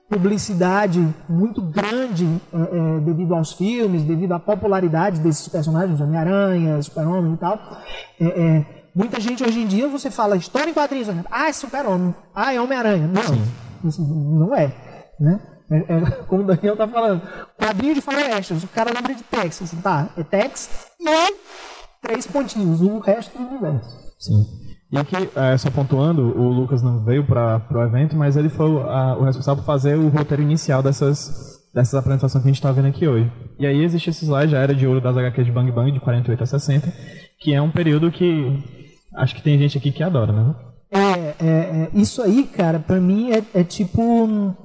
publicidade muito grande é, é, devido aos filmes, devido à popularidade desses personagens, Homem-Aranha, Super-Homem e tal. É, é muita gente hoje em dia você fala história em quadrinhos, ah, é Super-Homem, ah, é Homem-Aranha. Não. Sim. Não é, né? É, é, <laughs> como o Daniel tá falando, quadrinho de faroeste, o cara lembra de Texas, tá? É Texas e três pontinhos, o resto do universo. Sim. E aqui, é, só pontuando, o Lucas não veio para o evento, mas ele foi a, o responsável por fazer o roteiro inicial dessas, dessas apresentações que a gente está vendo aqui hoje. E aí existe esse slide, a Era de Ouro das HQs de Bang Bang, de 48 a 60, que é um período que acho que tem gente aqui que adora, né? É, é, é isso aí, cara, para mim é, é tipo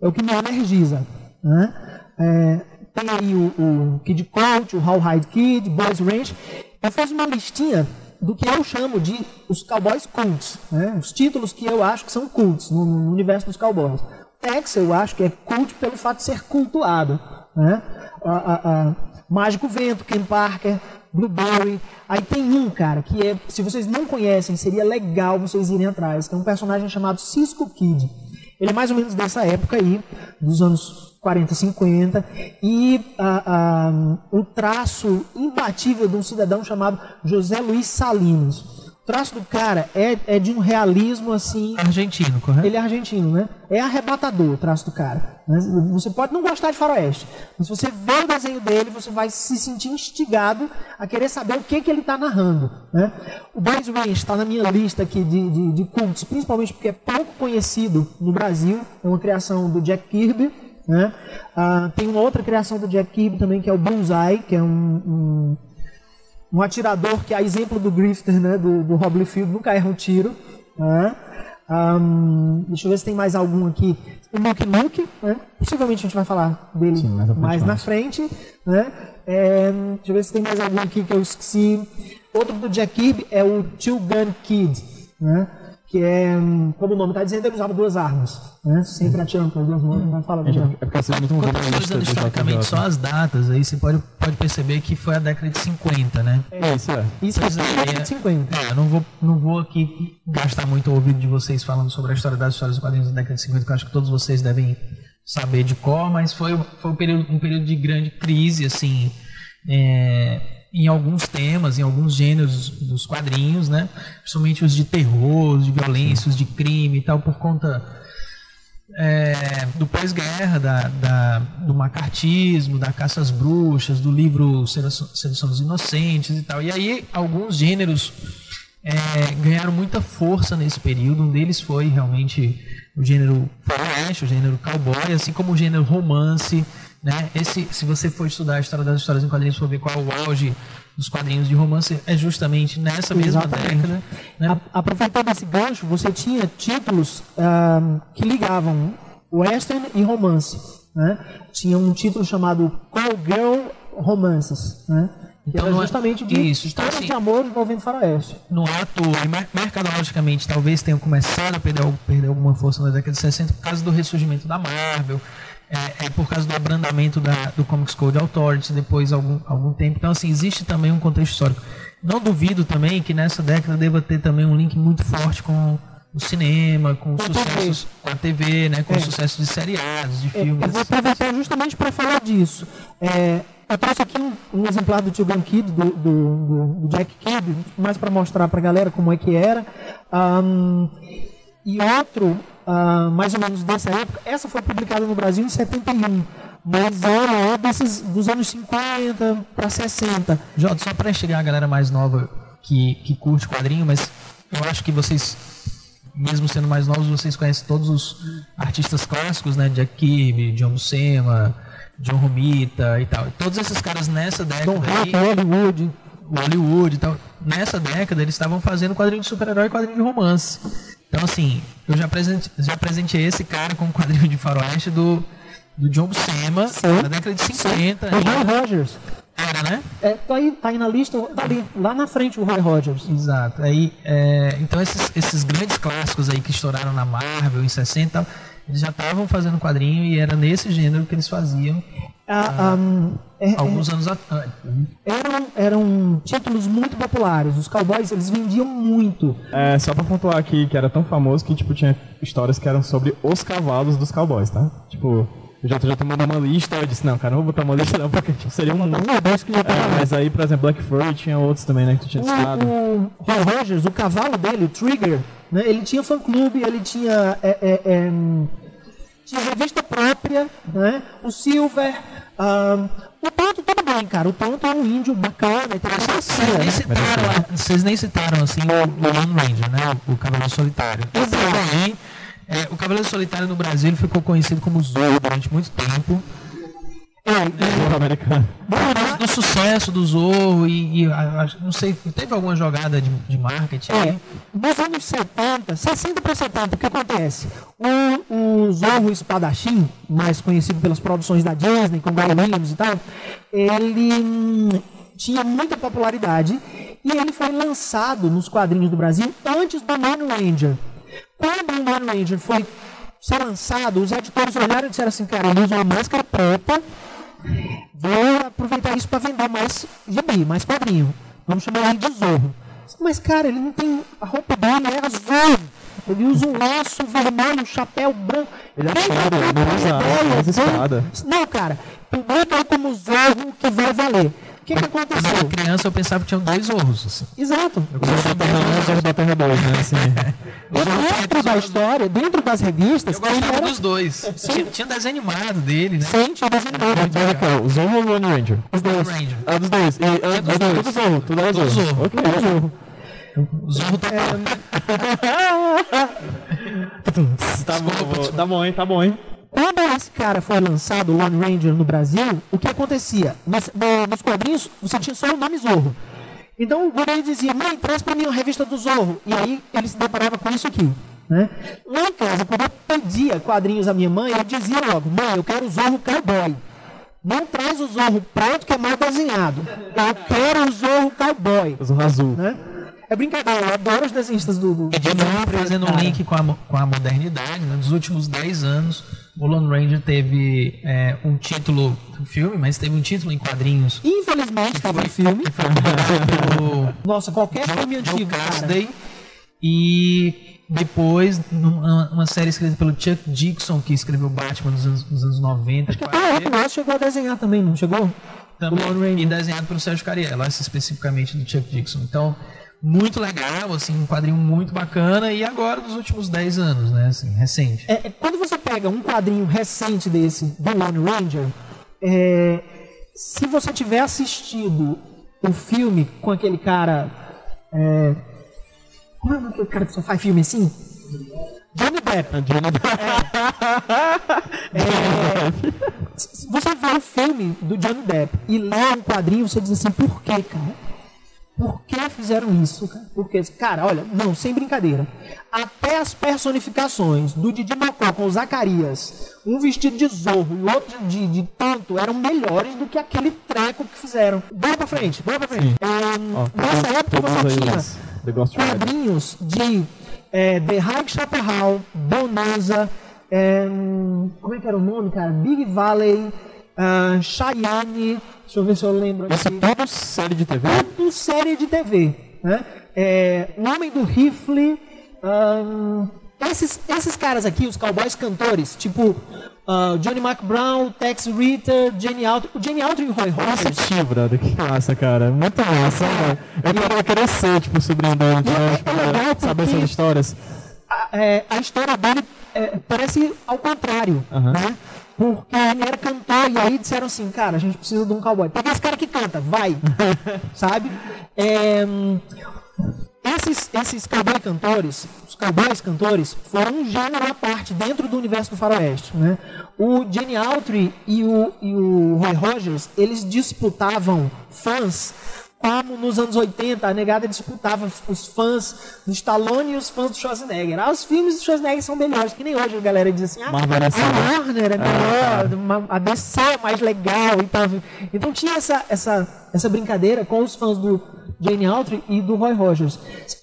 é o que me energiza. Né? É, tem aí o, o Kid Coach, o Howhide Kid, Boys Ranch. Eu fiz uma listinha do que eu chamo de os cowboys cults, né? os títulos que eu acho que são cults no, no universo dos cowboys. Tex eu acho que é cult pelo fato de ser cultuado. Né? A, a, a Mágico Vento, Ken Parker, Blueberry. Aí tem um, cara, que é, se vocês não conhecem, seria legal vocês irem atrás, que é um personagem chamado Cisco Kid. Ele é mais ou menos dessa época aí, dos anos 40, 50, e ah, o traço imbatível de um cidadão chamado José Luiz Salinas. O traço do cara é, é de um realismo assim. Argentino, correto? Ele é argentino, né? É arrebatador o traço do cara. Né? Você pode não gostar de faroeste, mas se você vê o desenho dele, você vai se sentir instigado a querer saber o que, que ele está narrando. Né? O Boys Ranch está na minha lista aqui de, de, de cultos, principalmente porque é pouco conhecido no Brasil. É uma criação do Jack Kirby. Né? Ah, tem uma outra criação do Jack Kirby também, que é o Bullseye, que é um, um, um atirador que, a exemplo do Grifter, né, do, do Rob Liefeld, nunca erra um tiro. Né? Um, deixa eu ver se tem mais algum aqui. O Nuke Nuke, né? possivelmente a gente vai falar dele Sim, mais, mais na frente. Né? É, deixa eu ver se tem mais algum aqui que eu esqueci. Outro do Jack Kirby é o Two Gun Kid. Né? Que é, como o nome está dizendo, ele usava duas armas, né? sempre atirando com as duas mãos, não fala é, é porque você muito Contextualizando historicamente só as datas, aí você pode, pode perceber que foi a década de 50, né? É, isso é. Isso é, a década de 50. É, eu não vou, não vou aqui gastar muito o ouvido de vocês falando sobre a história das histórias dos quadrinhos da década de 50, que eu acho que todos vocês devem saber de cor, mas foi, foi um, período, um período de grande crise, assim, é, em alguns temas, em alguns gêneros dos quadrinhos, né? Principalmente os de terror, os de violência, os de crime e tal, por conta é, do pós-guerra, da, da, do macartismo, da caça às bruxas, do livro Sedução dos Inocentes e tal. E aí alguns gêneros é, ganharam muita força nesse período. Um deles foi realmente o gênero faroeste, o gênero cowboy, assim como o gênero romance, né? Esse, se você for estudar a história das histórias em quadrinhos, for ver qual é o auge dos quadrinhos de romance, é justamente nessa mesma Exatamente. década. Né? Aproveitando esse gancho, você tinha títulos uh, que ligavam western e romance. Né? Tinha um título chamado Call Girl Romances. Né? Então, era é justamente de isso, então, assim, de amor envolvendo faroeste. No ato, mercadologicamente, talvez tenha começado a perder, perder alguma força na década de 60 por causa do ressurgimento da Marvel, é, é, por causa do abrandamento da, do Comics Code Authority depois algum, algum tempo. Então, assim, existe também um contexto histórico. Não duvido também que nessa década deva ter também um link muito forte com o cinema, com o sucessos com a TV, né, com é. sucesso de seriados, de filmes. eu vou aproveitar justamente para falar disso. É, eu trouxe aqui um, um, exemplar do Tio Gun Kid, do, do, do, Jack Kidd, mais para mostrar para a galera como é que era. Um, e outro uh, mais ou menos dessa época. Essa foi publicada no Brasil em 71. Mas ela é desses, dos anos 50 para 60. Jota, só para chegar a galera mais nova que, que curte quadrinho, mas eu acho que vocês, mesmo sendo mais novos, vocês conhecem todos os artistas clássicos, né? Jack Kirby, John Buscema, John Romita e tal. Todos esses caras nessa década. Tom aí, Hollywood. Hollywood e tal. Nessa década eles estavam fazendo quadrinho de super-herói e quadrinho de romance. Então, assim, eu já, presente, já presenteei esse cara com um quadrinho de faroeste do, do John Buscema, Sim. da década de 50. O Roy Rogers. Era, né? É, tá aí, tá aí na lista, tá ali, lá na frente o Roy Rogers. Exato. Aí, é, então, esses, esses grandes clássicos aí que estouraram na Marvel em 60 eles já estavam fazendo quadrinho e era nesse gênero que eles faziam. Ah, um, é, alguns é, anos atrás. Eram, eram títulos muito populares. Os cowboys eles vendiam muito. É, só pra pontuar aqui que era tão famoso que tipo, tinha histórias que eram sobre os cavalos dos cowboys, tá? Tipo, Eu já, já tô mandando uma lista, eu disse, não, cara, não vou botar uma lista não, porque tipo, seria um... Não, dois que já tá É, mas aí, por exemplo, Black Fury tinha outros também, né, que tu tinha citado. O, o Roy Rogers, o cavalo dele, o Trigger, né, ele tinha fã-clube, ele tinha, é, é, é, tinha revista própria, né, o Silver, ahn, o Tonto tudo bem, cara, o Tonto é um índio bacana, interessante, Vocês nem né? citaram, vocês nem citaram assim o, o Lone Ranger, né? O Cavaleiro Solitário. Porém, é, o Cavaleiro Solitário no Brasil ficou conhecido como Zorro durante muito tempo. Americano. Do, do sucesso do Zorro e, e a- a- não sei, teve alguma jogada de, de marketing É, aí? nos anos 70, 60 para 70, o que acontece? O, o Zorro Espadachim, mais conhecido pelas produções da Disney, com Guy Williams e tal, ele hum, tinha muita popularidade e ele foi lançado nos quadrinhos do Brasil antes do Lone Ranger. Quando o Lone Ranger foi ser lançado, os editores olharam e disseram assim, cara, ele usa uma máscara preta, vou aproveitar isso para vender mais gibi, mais quadrinho. Vamos chamar ele de Zorro. Mas, cara, ele não tem. A roupa dele é azul. Ele usa um laço vermelho, um chapéu branco. Ele é foda, ele não usa usa dele? espada. Não, cara. Publica aí como Zorro que vai valer. O que, que Quando eu era aconteceu? criança eu pensava que tinham dois Zorros. Assim. Exato. Zorro da Terra 1 e Zorro da Terra 2, né, assim. <laughs> Dentro da história, dentro das revistas, Eu gostava era dos dois. Tinha, tinha desenho animado dele, né? recente, desenhado. Mas é qual? O Zorro ou o Lone Ranger? Os dois. Ah, dos dois. E, é, é, dos é dois. tudo Zorro, tudo é Zorro. Zorro. Ok. Zorro. O Zorro tá Tá bom, <laughs> tá bom, hein, tá bom, hein. Quando esse cara foi lançado, o Lone Ranger, no Brasil, o que acontecia? Nos, no- nos quadrinhos, você tinha só o nome Zorro. Então o guri dizia, mãe, traz pra mim uma revista do Zorro. E aí ele se deparava com isso aqui. Né? Lá em casa, quando eu pedia quadrinhos à minha mãe, eu dizia logo, mãe, eu quero o Zorro Cowboy. Não traz o Zorro preto que é mal desenhado. Eu quero o Zorro Cowboy. Zorro azul. Né? É brincadeira, eu adoro os desenhistas do, do, E de novo, fazendo um link com a, com a modernidade, né? nos últimos 10 anos, o Lone Ranger teve é, um título do filme, mas teve um título em quadrinhos Infelizmente, estava no filme. que foi pelo Nossa, qualquer filme antigo. Casday e depois numa uma série escrita pelo Chuck Dixon, que escreveu Batman nos anos, nos anos 90. Acho que até o chegou a desenhar também, não chegou? também, o Lone Ranger. e desenhado pelo Sérgio Cariello, especificamente do Chuck Dixon. Então, muito legal, assim, um quadrinho muito bacana e agora dos últimos 10 anos, né, assim, recente. É, é, quando você pega um quadrinho recente desse, do Lone Ranger, é, se você tiver assistido o filme com aquele cara. É, como é o nome daquele cara que só faz filme assim? Johnny Depp. É, se você vê o filme do Johnny Depp e lê um quadrinho, você diz assim, por quê, cara? Por que fizeram isso, cara? Porque, cara, olha, não, sem brincadeira. Até as personificações do Didi Mocó com o Zacarias, um vestido de zorro e outro de, de tanto, eram melhores do que aquele treco que fizeram. Bora pra frente, bora pra frente. Ó, nessa época você tinha quadrinhos de é, The High Chaparral, Bonanza, é, como é que era o nome, cara? Big Valley, ah, Cheyenne, deixa eu ver se eu lembro aqui. é tudo série de TV? Tudo série de TV, né? É, o Homem do Rifle, esses, esses caras aqui, os cowboys cantores, tipo ah, Johnny McBrown, Tex Ritter, Jenny Autry, o Jenny Autry e o Roy Nossa, Rogers. tio, brother, que massa, cara. Muito massa, mano. Eu queria crescer, tipo, sobrinho dele, né? Tipo, é legal saber porque- essas histórias. a, é, a história dele é, parece ao contrário, Aham. né? Porque ele era cantor e aí disseram assim, cara, a gente precisa de um cowboy. Pega esse cara que canta, vai, <laughs> sabe? É, esses, esses cowboy cantores, os cowboys cantores, foram um gênero à parte dentro do universo do faroeste, né? O Jenny Autry e o, e o Roy Rogers, eles disputavam fãs como nos anos 80 a negada disputava os fãs do Stallone e os fãs do Schwarzenegger. Ah, os filmes do Schwarzenegger são melhores, que nem hoje a galera diz assim, ah, a né? Warner é melhor, uma- a DC é mais legal e tal. Então tinha essa, essa, essa brincadeira com os fãs do Jane Autry e do Roy Rogers.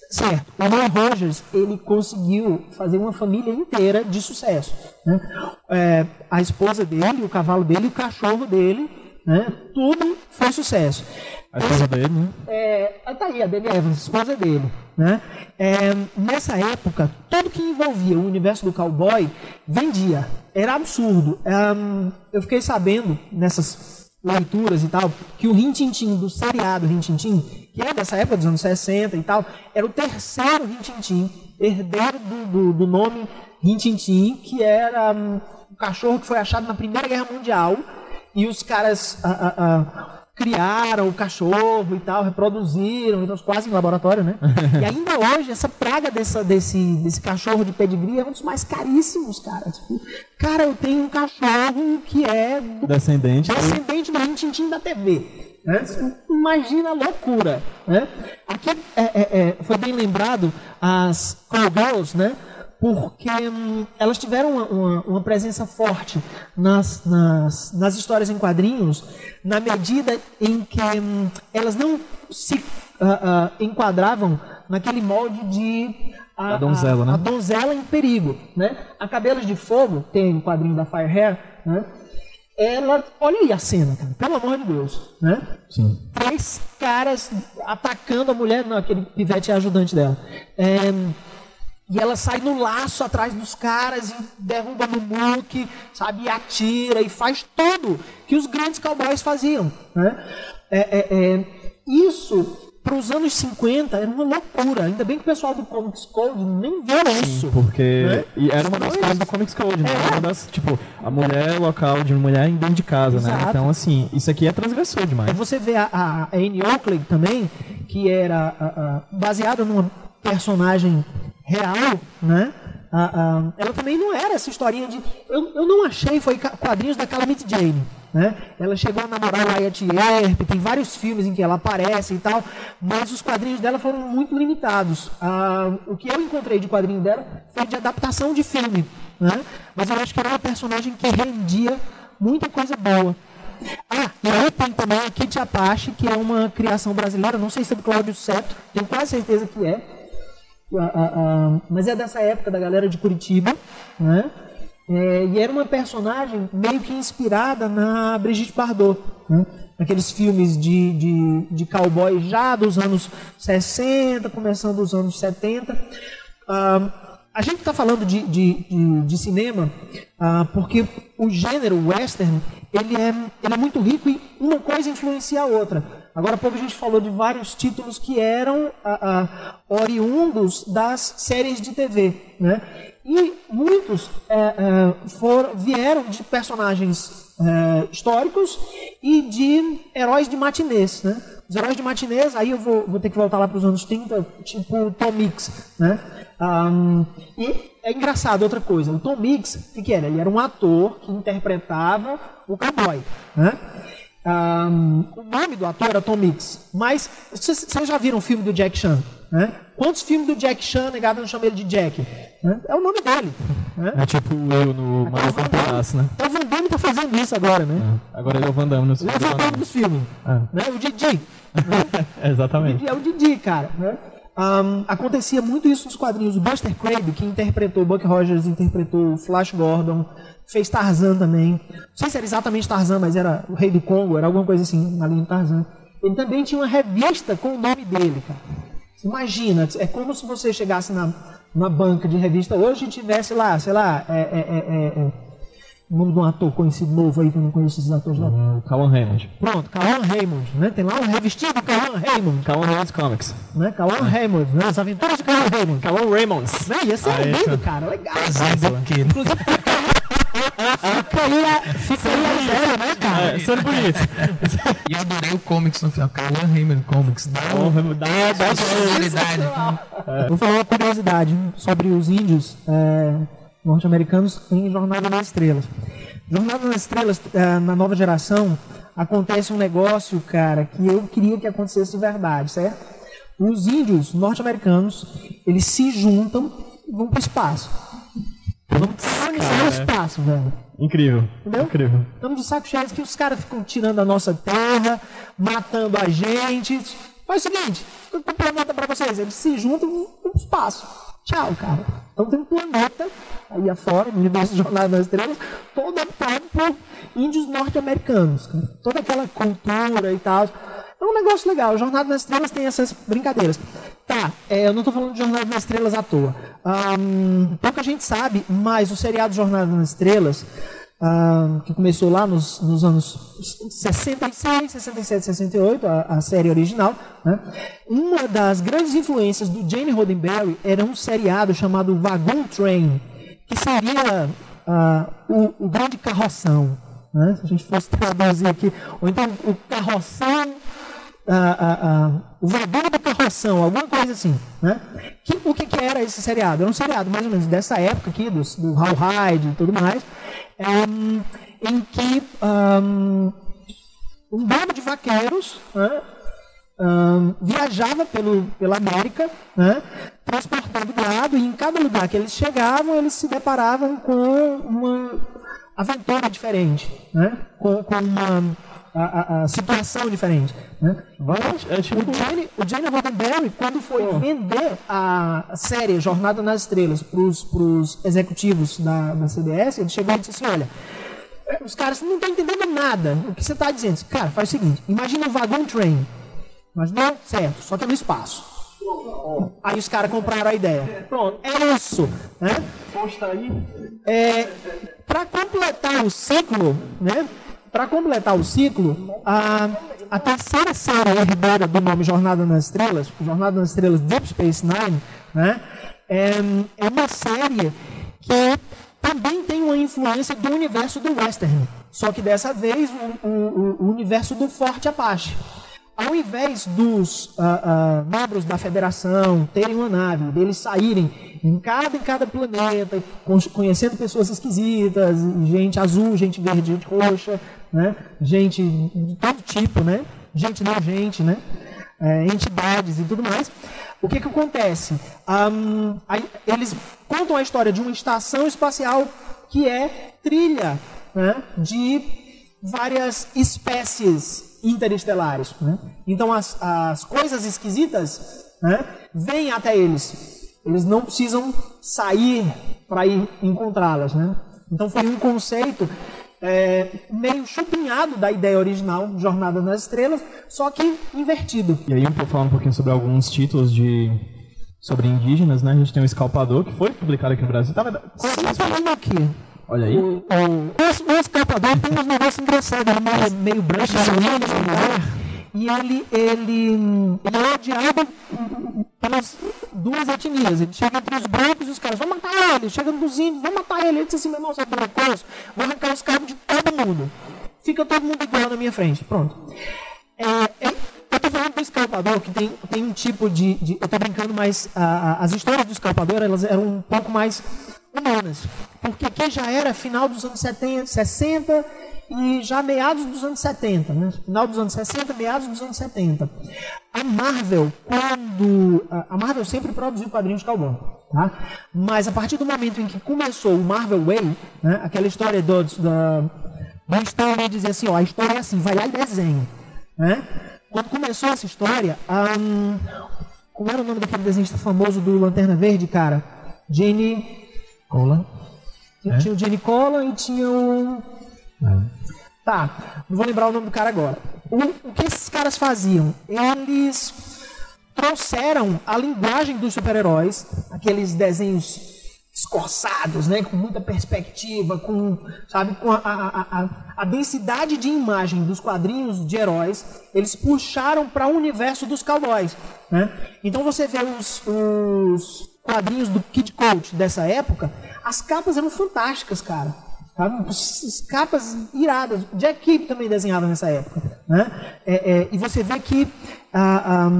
Certo, o Roy Rogers, ele conseguiu fazer uma família inteira de sucesso. né? É, a esposa dele, o cavalo dele, o cachorro dele, né? tudo foi sucesso. A esposa dele, né? É, tá aí, a Dani Evans, esposa dele. Né? É, nessa época, tudo que envolvia o universo do cowboy vendia. Era absurdo. Um, eu fiquei sabendo nessas leituras e tal, que o Rintintim do seriado Rintintim, que é dessa época dos anos 60 e tal, era o terceiro Rintintim, herdeiro do, do, do nome Rintintim, que era um, um cachorro que foi achado na Primeira Guerra Mundial e os caras uh, uh, uh, criaram o cachorro e tal, reproduziram, então, quase em laboratório, né? <laughs> e ainda hoje, essa praga dessa, desse, desse cachorro de pedigree é um dos mais caríssimos, cara. Tipo, cara, eu tenho um cachorro que é do, descendente, descendente do Rintintim da TV. Né? Imagina a loucura. Né? Aqui é, é, é, foi bem lembrado as Call Girls, né? Porque elas tiveram uma, uma, uma presença forte nas, nas, nas, histórias em quadrinhos, na medida em que hum, elas não se uh, uh, enquadravam naquele molde de a, a donzela, né? a donzela em perigo. Né? A Cabelos de Fogo, tem um quadrinho da Fire Hair, né? ela, olha aí a cena, cara, pelo amor de Deus, né? Sim. Três caras atacando a mulher, não, aquele pivete é ajudante dela. É, e ela sai no laço atrás dos caras e derruba no muque, sabe? E atira e faz tudo que os grandes cowboys faziam. Né? É, é, é, isso, para os anos 50, era uma loucura. Ainda bem que o pessoal do Comics Code nem viu isso. Porque né? e era uma das coisas do Comics Code, né? Uma das, tipo, a mulher local de mulher dentro de casa, né? Exato. né? Então, assim, isso aqui é transgressor demais. Aí você vê a, a Anne Oakley também, que era a, a, baseada numa personagem real, né? Ah, ah, ela também não era essa historinha de. Eu, eu não achei, foi quadrinhos da Calamity Jane. Né? Ela chegou a namorar Wyatt Earp, tem vários filmes em que ela aparece e tal, mas os quadrinhos dela foram muito limitados. Ah, o que eu encontrei de quadrinho dela foi de adaptação de filme. Né? Mas eu acho que era uma personagem que rendia muita coisa boa. Ah, e aí tem também a Kit Apache, que é uma criação brasileira, não sei se é do Cláudio Seto, tenho quase certeza que é mas é dessa época da galera de Curitiba, né? É, e era uma personagem meio que inspirada na Brigitte Bardot, né? filmes de, de, de cowboy já dos anos 60, começando dos anos 70. a gente está falando de, de, de, de cinema ah, porque o gênero western ele é, ele é muito rico e uma coisa influencia a outra. Agora há pouco a gente falou de vários títulos que eram oriundos das séries de TV. Né? E muitos é, é, for, vieram de personagens é, históricos e de heróis de matinês. Né? Os heróis de matinês, aí eu vou, vou ter que voltar lá para os anos 30, tipo Tom Mix. Né? Um, e é engraçado outra coisa, o Tom Mix, o que, que era? Ele era um ator que interpretava o cowboy. Né? Um, o nome do ator era Tom Mix. Mas vocês já viram o filme do Jack Chan? Né? Quantos filmes do Jack Chan negado não chamam ele de Jack? Né? É o nome dele. Né? É tipo eu no Mario Compasso, né? Então o Van Damme tá fazendo isso agora, né? É. Agora ele é o Van Damme no filme. Ele é o Van Damme dos filmes. É. Né? O Didi. Né? <laughs> Exatamente. O Didi é o Didi, cara. Né? Um, acontecia muito isso nos quadrinhos. O Buster Crabbe, que interpretou, Buck Rogers interpretou o Flash Gordon, Fez Tarzan também. Não sei se era exatamente Tarzan, mas era o Rei do Congo, era alguma coisa assim, na linha de Tarzan. Ele também tinha uma revista com o nome dele, cara. Imagina, é como se você chegasse na, na banca de revista hoje e tivesse lá, sei lá, é, é, é, é o nome de um ator conhecido novo aí, que eu não conheço esses atores lá. Uhum, Callan Raymond. Pronto, Callan Raymond, né? Tem lá um revistinho do Callan Raymond. Callan Raymond Comics. Né? Callan ah. Raymond, né? As aventuras de Callan Raymond. Callan Raymonds. Né? Ia ser ah, lindo, cara, legal. Inclusive, Fica aí a, fica aí a ideia, né, cara? É, sendo bonito. E eu adorei o comics no final. Callan Raymond Comics. Dá, um, dá. É. Vou falar uma curiosidade sobre os índios é, norte-americanos em Jornada nas Estrelas. Jornada nas Estrelas, é, na nova geração, acontece um negócio, cara, que eu queria que acontecesse de verdade, certo? Os índios norte-americanos, eles se juntam e vão para o espaço. Vamos colonizar o espaço, velho. Incrível. Entendeu? Incrível. Estamos de saco cheio que os caras ficam tirando a nossa terra, matando a gente. Faz o seguinte, eu tenho um planeta para vocês. Eles se juntam no espaço. Tchau, cara. Então tem um planeta aí afora, no universo de Jornada das Estrelas, todo habitado por índios norte-americanos. Toda aquela cultura e tal. É um negócio legal. Jornada nas Estrelas tem essas brincadeiras. Tá, é, eu não estou falando de Jornada nas Estrelas à toa. Um, pouca gente sabe, mas o seriado Jornada nas Estrelas, um, que começou lá nos, nos, anos 66, 67, 68, a, a série original, né? uma das grandes influências do Jane Roddenberry era um seriado chamado Wagon Train, que seria uh, o, o grande carroção. Né? Se a gente fosse traduzir aqui, ou então o carroção o vagão do carroção, alguma coisa assim. Né? Que, o que, que, era esse seriado? Era um seriado mais ou menos dessa época aqui, do, do Hal Hyde e tudo mais, um, em que um, um bando de vaqueiros né, um, viajava pelo, pela América, né, transportando gado, e em cada lugar que eles chegavam, eles se deparavam com uma aventura diferente, né, com, com uma a, a, a situação diferente. Né? É tipo... O Jane, o Jane Roddenberry, quando foi oh. vender a série Jornada nas Estrelas para os executivos da, da CBS, ele chegou e disse assim, olha, os caras não estão entendendo nada. O que você está dizendo? Cara, faz o seguinte, imagina um vagão train. Imaginou? Certo, só que no espaço. Aí os caras compraram a ideia. Pronto, é isso. Né? Posta aí. É, para completar o ciclo, né? Para completar o ciclo, a, a terceira série herdeira do nome Jornada nas Estrelas, Jornada nas Estrelas Deep Space Nine, né, é, é uma série que também tem uma influência do universo do western, só que dessa vez o, o, o universo do Forte Apache. Ao invés dos uh, uh, membros da federação terem uma nave, deles saírem em cada, em cada planeta, conhecendo pessoas esquisitas, gente azul, gente verde, gente roxa, né? gente de todo tipo, né? gente não gente, né? É, entidades e tudo mais. O que, que acontece? Um, eles contam a história de uma estação espacial que é trilha né? de várias espécies interestelares. Né? Então as, as coisas esquisitas né, vêm até eles. Eles não precisam sair para ir encontrá-las. Né? Então foi um conceito é, meio chupinhado da ideia original, Jornada nas Estrelas, só que invertido. E aí, eu falar um pouquinho sobre alguns títulos de sobre indígenas, né? A gente tem o Escalpador, que foi publicado aqui no Brasil. Tava... Sim, falando aqui. Olha aí. O, o, o escapador tem uns negócios engraçados, é meio, meio branco, e ele, ele, ele é odiado pelas duas etnias. Ele chega entre os brancos e os caras, vamos matar ele. Chega nos índios, vamos matar ele. Ele diz assim, meu irmão, sabe uma coisa? Vou arrancar os cabos de todo mundo. Fica todo mundo igual na minha frente. Pronto. É, é, eu estou falando do escalpador, que tem, tem um tipo de, de Eu estou brincando, mas a, a, as histórias do escalpador elas eram um pouco mais humanas. Porque aqui já era final dos anos 70, 60 e já meados dos anos 70, né? Final dos anos 60, meados dos anos 70. A Marvel, quando. A Marvel sempre produziu quadrinhos de cowboy, tá? Mas a partir do momento em que começou o Marvel Way, né? aquela história do, do, do Stanley dizer assim: ó, a história é assim, vai lá e desenha. Né? Quando começou essa história, um, como era o nome daquele desenhista famoso do Lanterna Verde, cara? Jenny. Cola. É? Tinha o Jenny Cola e tinha o. É. Tá, não vou lembrar o nome do cara agora. O, o que esses caras faziam? Eles trouxeram a linguagem dos super-heróis, aqueles desenhos escorçados, né, com muita perspectiva, com, sabe, com a, a, a, a densidade de imagem dos quadrinhos de heróis, eles puxaram para o universo dos cowboys. Né? Então você vê os, os quadrinhos do Kid Coach dessa época, as capas eram fantásticas, cara. As capas iradas. Jack Kirby também desenhava nessa época. Né? É, é, e você vê que ah,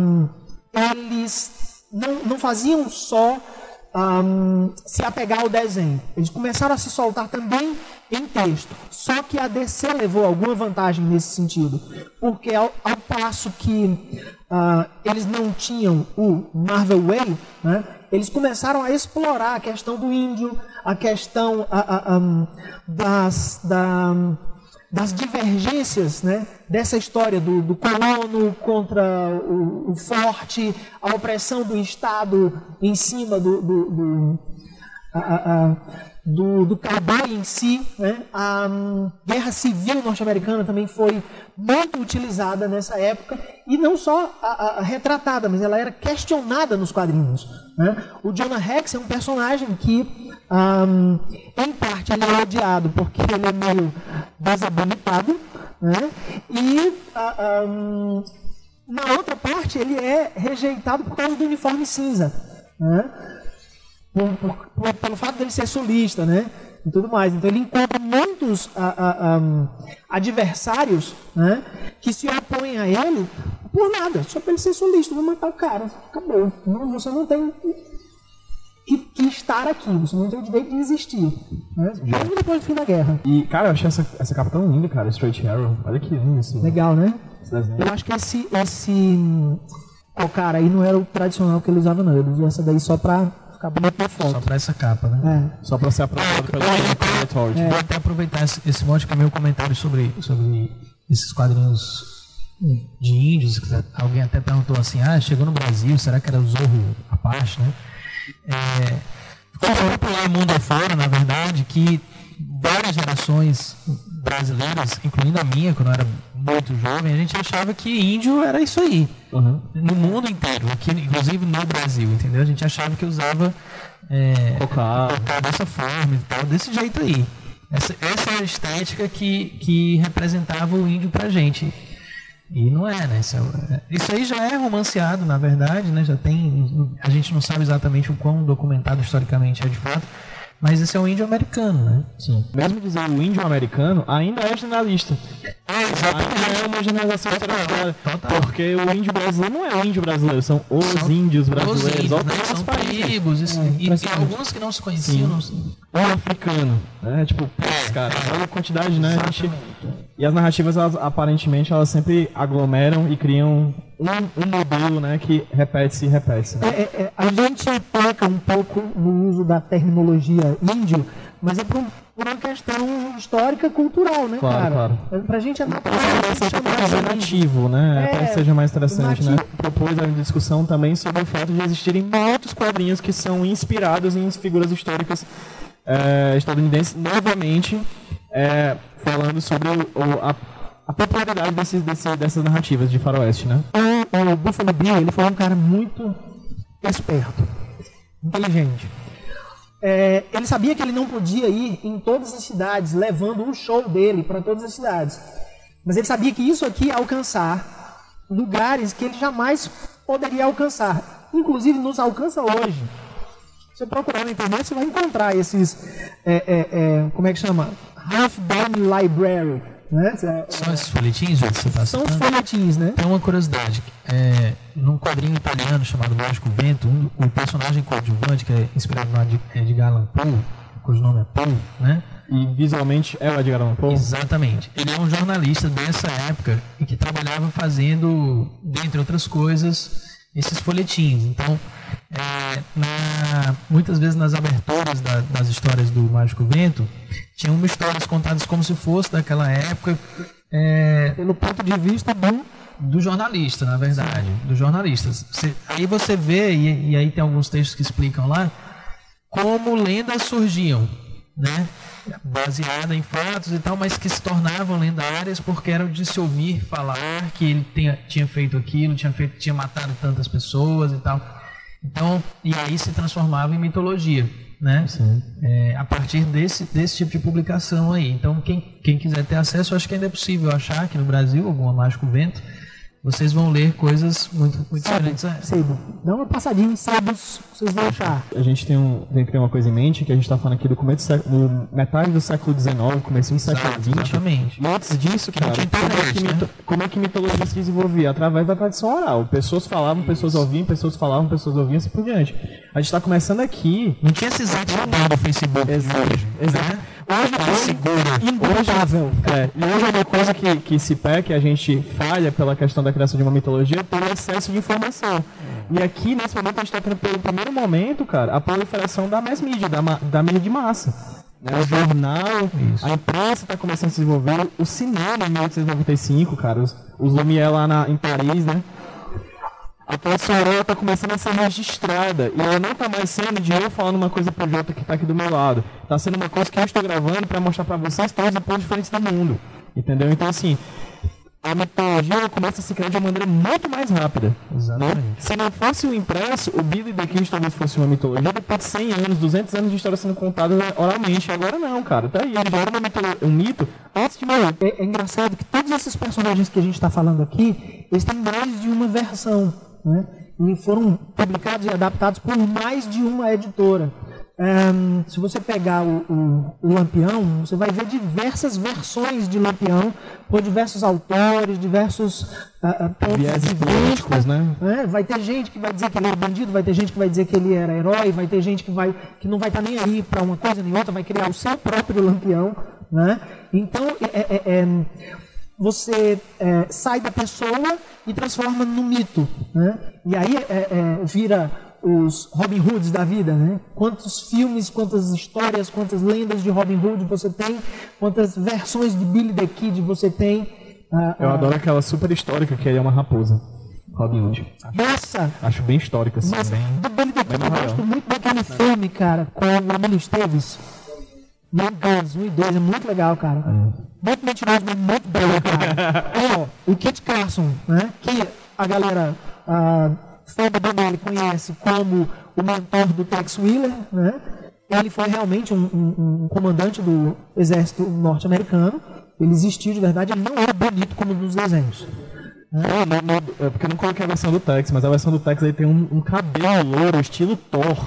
eles não, não faziam só um, se apegar ao desenho. Eles começaram a se soltar também em texto. Só que a DC levou alguma vantagem nesse sentido. Porque ao, ao passo que uh, eles não tinham o Marvel Way, né, eles começaram a explorar a questão do índio, a questão a, a, das, da, das divergências né, dessa história do, do colono contra o, o, forte, a opressão do Estado em cima do, do, do a, do, do em si. Né? A um, guerra civil norte-americana também foi muito utilizada nessa época e não só a, a, retratada, mas ela era questionada nos quadrinhos. Né? O Jonah Rex é um personagem que, um, em parte, ele é odiado porque ele é meio desabonitado, né? e um, na outra parte ele é rejeitado por causa do uniforme cinza. Né? Por, por, por, pelo fato dele ser solista, né? e tudo mais. Então ele encontra muitos a, a, a, adversários né, que se opõem a ele por nada, só ele ser solista, vou matar o cara, acabou. Não, você não tem que, que, estar aqui, você não tem o direito de existir. Né? Mesmo depois do fim da guerra. E, cara, eu achei essa, essa capa tão linda, cara, Straight Arrow. Olha que lindo isso. Legal, né? Eu acho que esse, esse. O cara aí não era o tradicional que ele usava, não. Ele usou essa daí só pra ficar bonito na foto. Só pra essa capa, né? É. Só pra ser aprovado pelo. É. Vou até aproveitar esse, esse monte que é meu comentário sobre, sobre esses quadrinhos de índios. Alguém até perguntou assim, ah, chegou no Brasil, será que era o Zorro Apache, né? É, ficou popular mundo afora, na verdade, que várias gerações brasileiras, incluindo a minha, quando eu era muito jovem, a gente achava que índio era isso aí. Uhum. No mundo inteiro, aqui, inclusive no Brasil, entendeu? A gente achava que usava é, cocar dessa forma e tal, desse jeito aí. Essa, essa é a estética que, que representava o índio pra gente. E não é, né? Isso, é, isso, aí já é romanceado, na verdade, né? Já tem. A gente não sabe exatamente o quão documentado historicamente é de fato, mas esse é um índio americano, né? Sim. Mesmo dizer o índio americano, ainda é generalista. É, exatamente. Ainda é uma generalização total, Porque o índio brasileiro não é o índio brasileiro, são os são índios brasileiros. Os índios, né? São tribos. Isso, é, e, e alguns que não se conheciam. Não... O africano. Né? Tipo, é, cara, olha a quantidade, né? A gente... E as narrativas, elas, aparentemente, elas sempre aglomeram e criam um, um modelo né, que repete-se e repete-se. Né? É, é, é, a gente peca um pouco no uso da terminologia índio, mas é por, por uma questão histórica cultural, né, claro, cara? Claro. Pra gente é natural. Seja nativo, né? É, seja mais interessante, né? nativo. né? Propôs a discussão também sobre o fato de existirem muitos quadrinhos que são inspirados em figuras históricas é, estadunidenses, novamente é, falando sobre o, a, a, popularidade desse, desse, dessas narrativas de faroeste, né? O, o Buffalo Bill, ele foi um cara muito esperto, inteligente. É, ele sabia que ele não podia ir em todas as cidades, levando um show dele para todas as cidades. Mas ele sabia que isso aqui ia alcançar lugares que ele jamais poderia alcançar. Inclusive nos alcança hoje. Se você procurar na internet, você vai encontrar esses. É, é, é como é que chama? Half Dome Library. Né? São esses folhetins que você está São os folhetins, né? Tem uma curiosidade. É, num quadrinho italiano chamado Mágico Vento, um, o personagem coadjuvante, que é inspirado no Edgar Allan Poe, cujo nome é Poe, né? E visualmente é o Edgar Allan Poe? Exatamente. Ele é um jornalista dessa época e que trabalhava fazendo, dentre outras coisas, esses folhetins. Então, é, na, muitas vezes nas aberturas da, das histórias do Mágico Vento, tinham histórias contadas como se fosse daquela época. É, pelo ponto de vista do, do jornalista, na verdade. Dos jornalistas. Você, aí você vê, e, e aí tem alguns textos que explicam lá, como lendas surgiam, né? baseada em fatos e tal, mas que se tornavam lendárias porque eram de se ouvir falar que ele tinha, tinha feito aquilo, tinha, feito, tinha matado tantas pessoas e tal. Então, e aí se transformava em mitologia, né? É, a partir desse, desse tipo de publicação aí. Então, quem, quem quiser ter acesso, acho que ainda é possível achar aqui no Brasil alguma Mágico Vento vocês vão ler coisas muito, muito diferentes. Sebo. Dá uma passadinha em sebos, vocês vão achar. A gente tem, um, tem que ter uma coisa em mente, que a gente está falando aqui do começo do, século, do metade do século XIX, começo do século XX. Exatamente. E antes disso, que cara, internet, como, é que né? como é que mitologia se desenvolvia? Através da tradição oral. Pessoas falavam, pessoas ouviam, pessoas falavam, pessoas ouviam, assim por diante. A gente está começando aqui... Não tinha esses atos do Facebook Exato. hoje. Exato. Né? Hoje é segura. Improvável. É, e hoje é uma coisa que, que se pega, que a gente falha pela questão da criação de uma mitologia, ter excesso de informação. E aqui, nesse momento, a gente está tendo pelo primeiro momento, cara, a proliferação da mass media, da, da mídia de massa. Né? O jornal, Isso. a imprensa está começando a se desenvolver, o cinema em 1895, cara, os, os Lumière lá na, em Paris, né? A tua está começando a ser registrada. E ela não está mais sendo de eu falando uma coisa pro Jota que está aqui do meu lado. Está sendo uma coisa que eu estou gravando para mostrar para vocês todos os pontos diferentes do mundo. Entendeu? Então, assim, a mitologia começa a se criar de uma maneira muito mais rápida. Exatamente. Né? Se não fosse o impresso, o Billy the Kid talvez fosse uma mitologia depois de 100 anos, 200 anos de história sendo contada oralmente. Agora não, cara. Tá aí, ele já era um mito antes de morrer. É, é, engraçado que todos esses personagens que a gente está falando aqui, eles têm mais de uma versão, né? E foram publicados e adaptados por mais de uma editora. Um, se você pegar o, o, o, Lampião, você vai ver diversas versões de Lampião por diversos autores, diversos uh, pontos de vista. Né? É, vai ter gente que vai dizer que ele era bandido, vai ter gente que vai dizer que ele era herói, vai ter gente que, vai, que não vai estar nem aí para uma coisa nem outra, vai criar o seu próprio Lampião. Né? Então, é, é, é, você é, sai da pessoa e transforma no mito. Né? E aí é, é, vira os Robin Hoods da vida, né? Quantos filmes, quantas histórias, quantas lendas de Robin Hood você tem, quantas versões de Billy the Kid você tem. Ah, eu ah, adoro aquela super histórica que é uma raposa. Robin Hood. Nossa! Acho bem histórica, assim. Nossa, bem, do Billy the Kid eu gosto muito daquele filme, cara, com o Emílio Esteves. Young Guns 1 e 2, é muito legal, cara. É. Muito mentiroso, mas muito bom, cara. <laughs> é, o Kit Carson, né? Que a galera... Ah, fã do Bonelli conhece como o mentor do Tex Wheeler, né? Ele foi realmente um, um, um comandante do exército norte-americano. Ele existiu de verdade, ele não era bonito como nos desenhos. É, porque eu não coloquei a versão do Tex, mas a versão do Tex aí tem um, um cabelo louro, estilo Thor,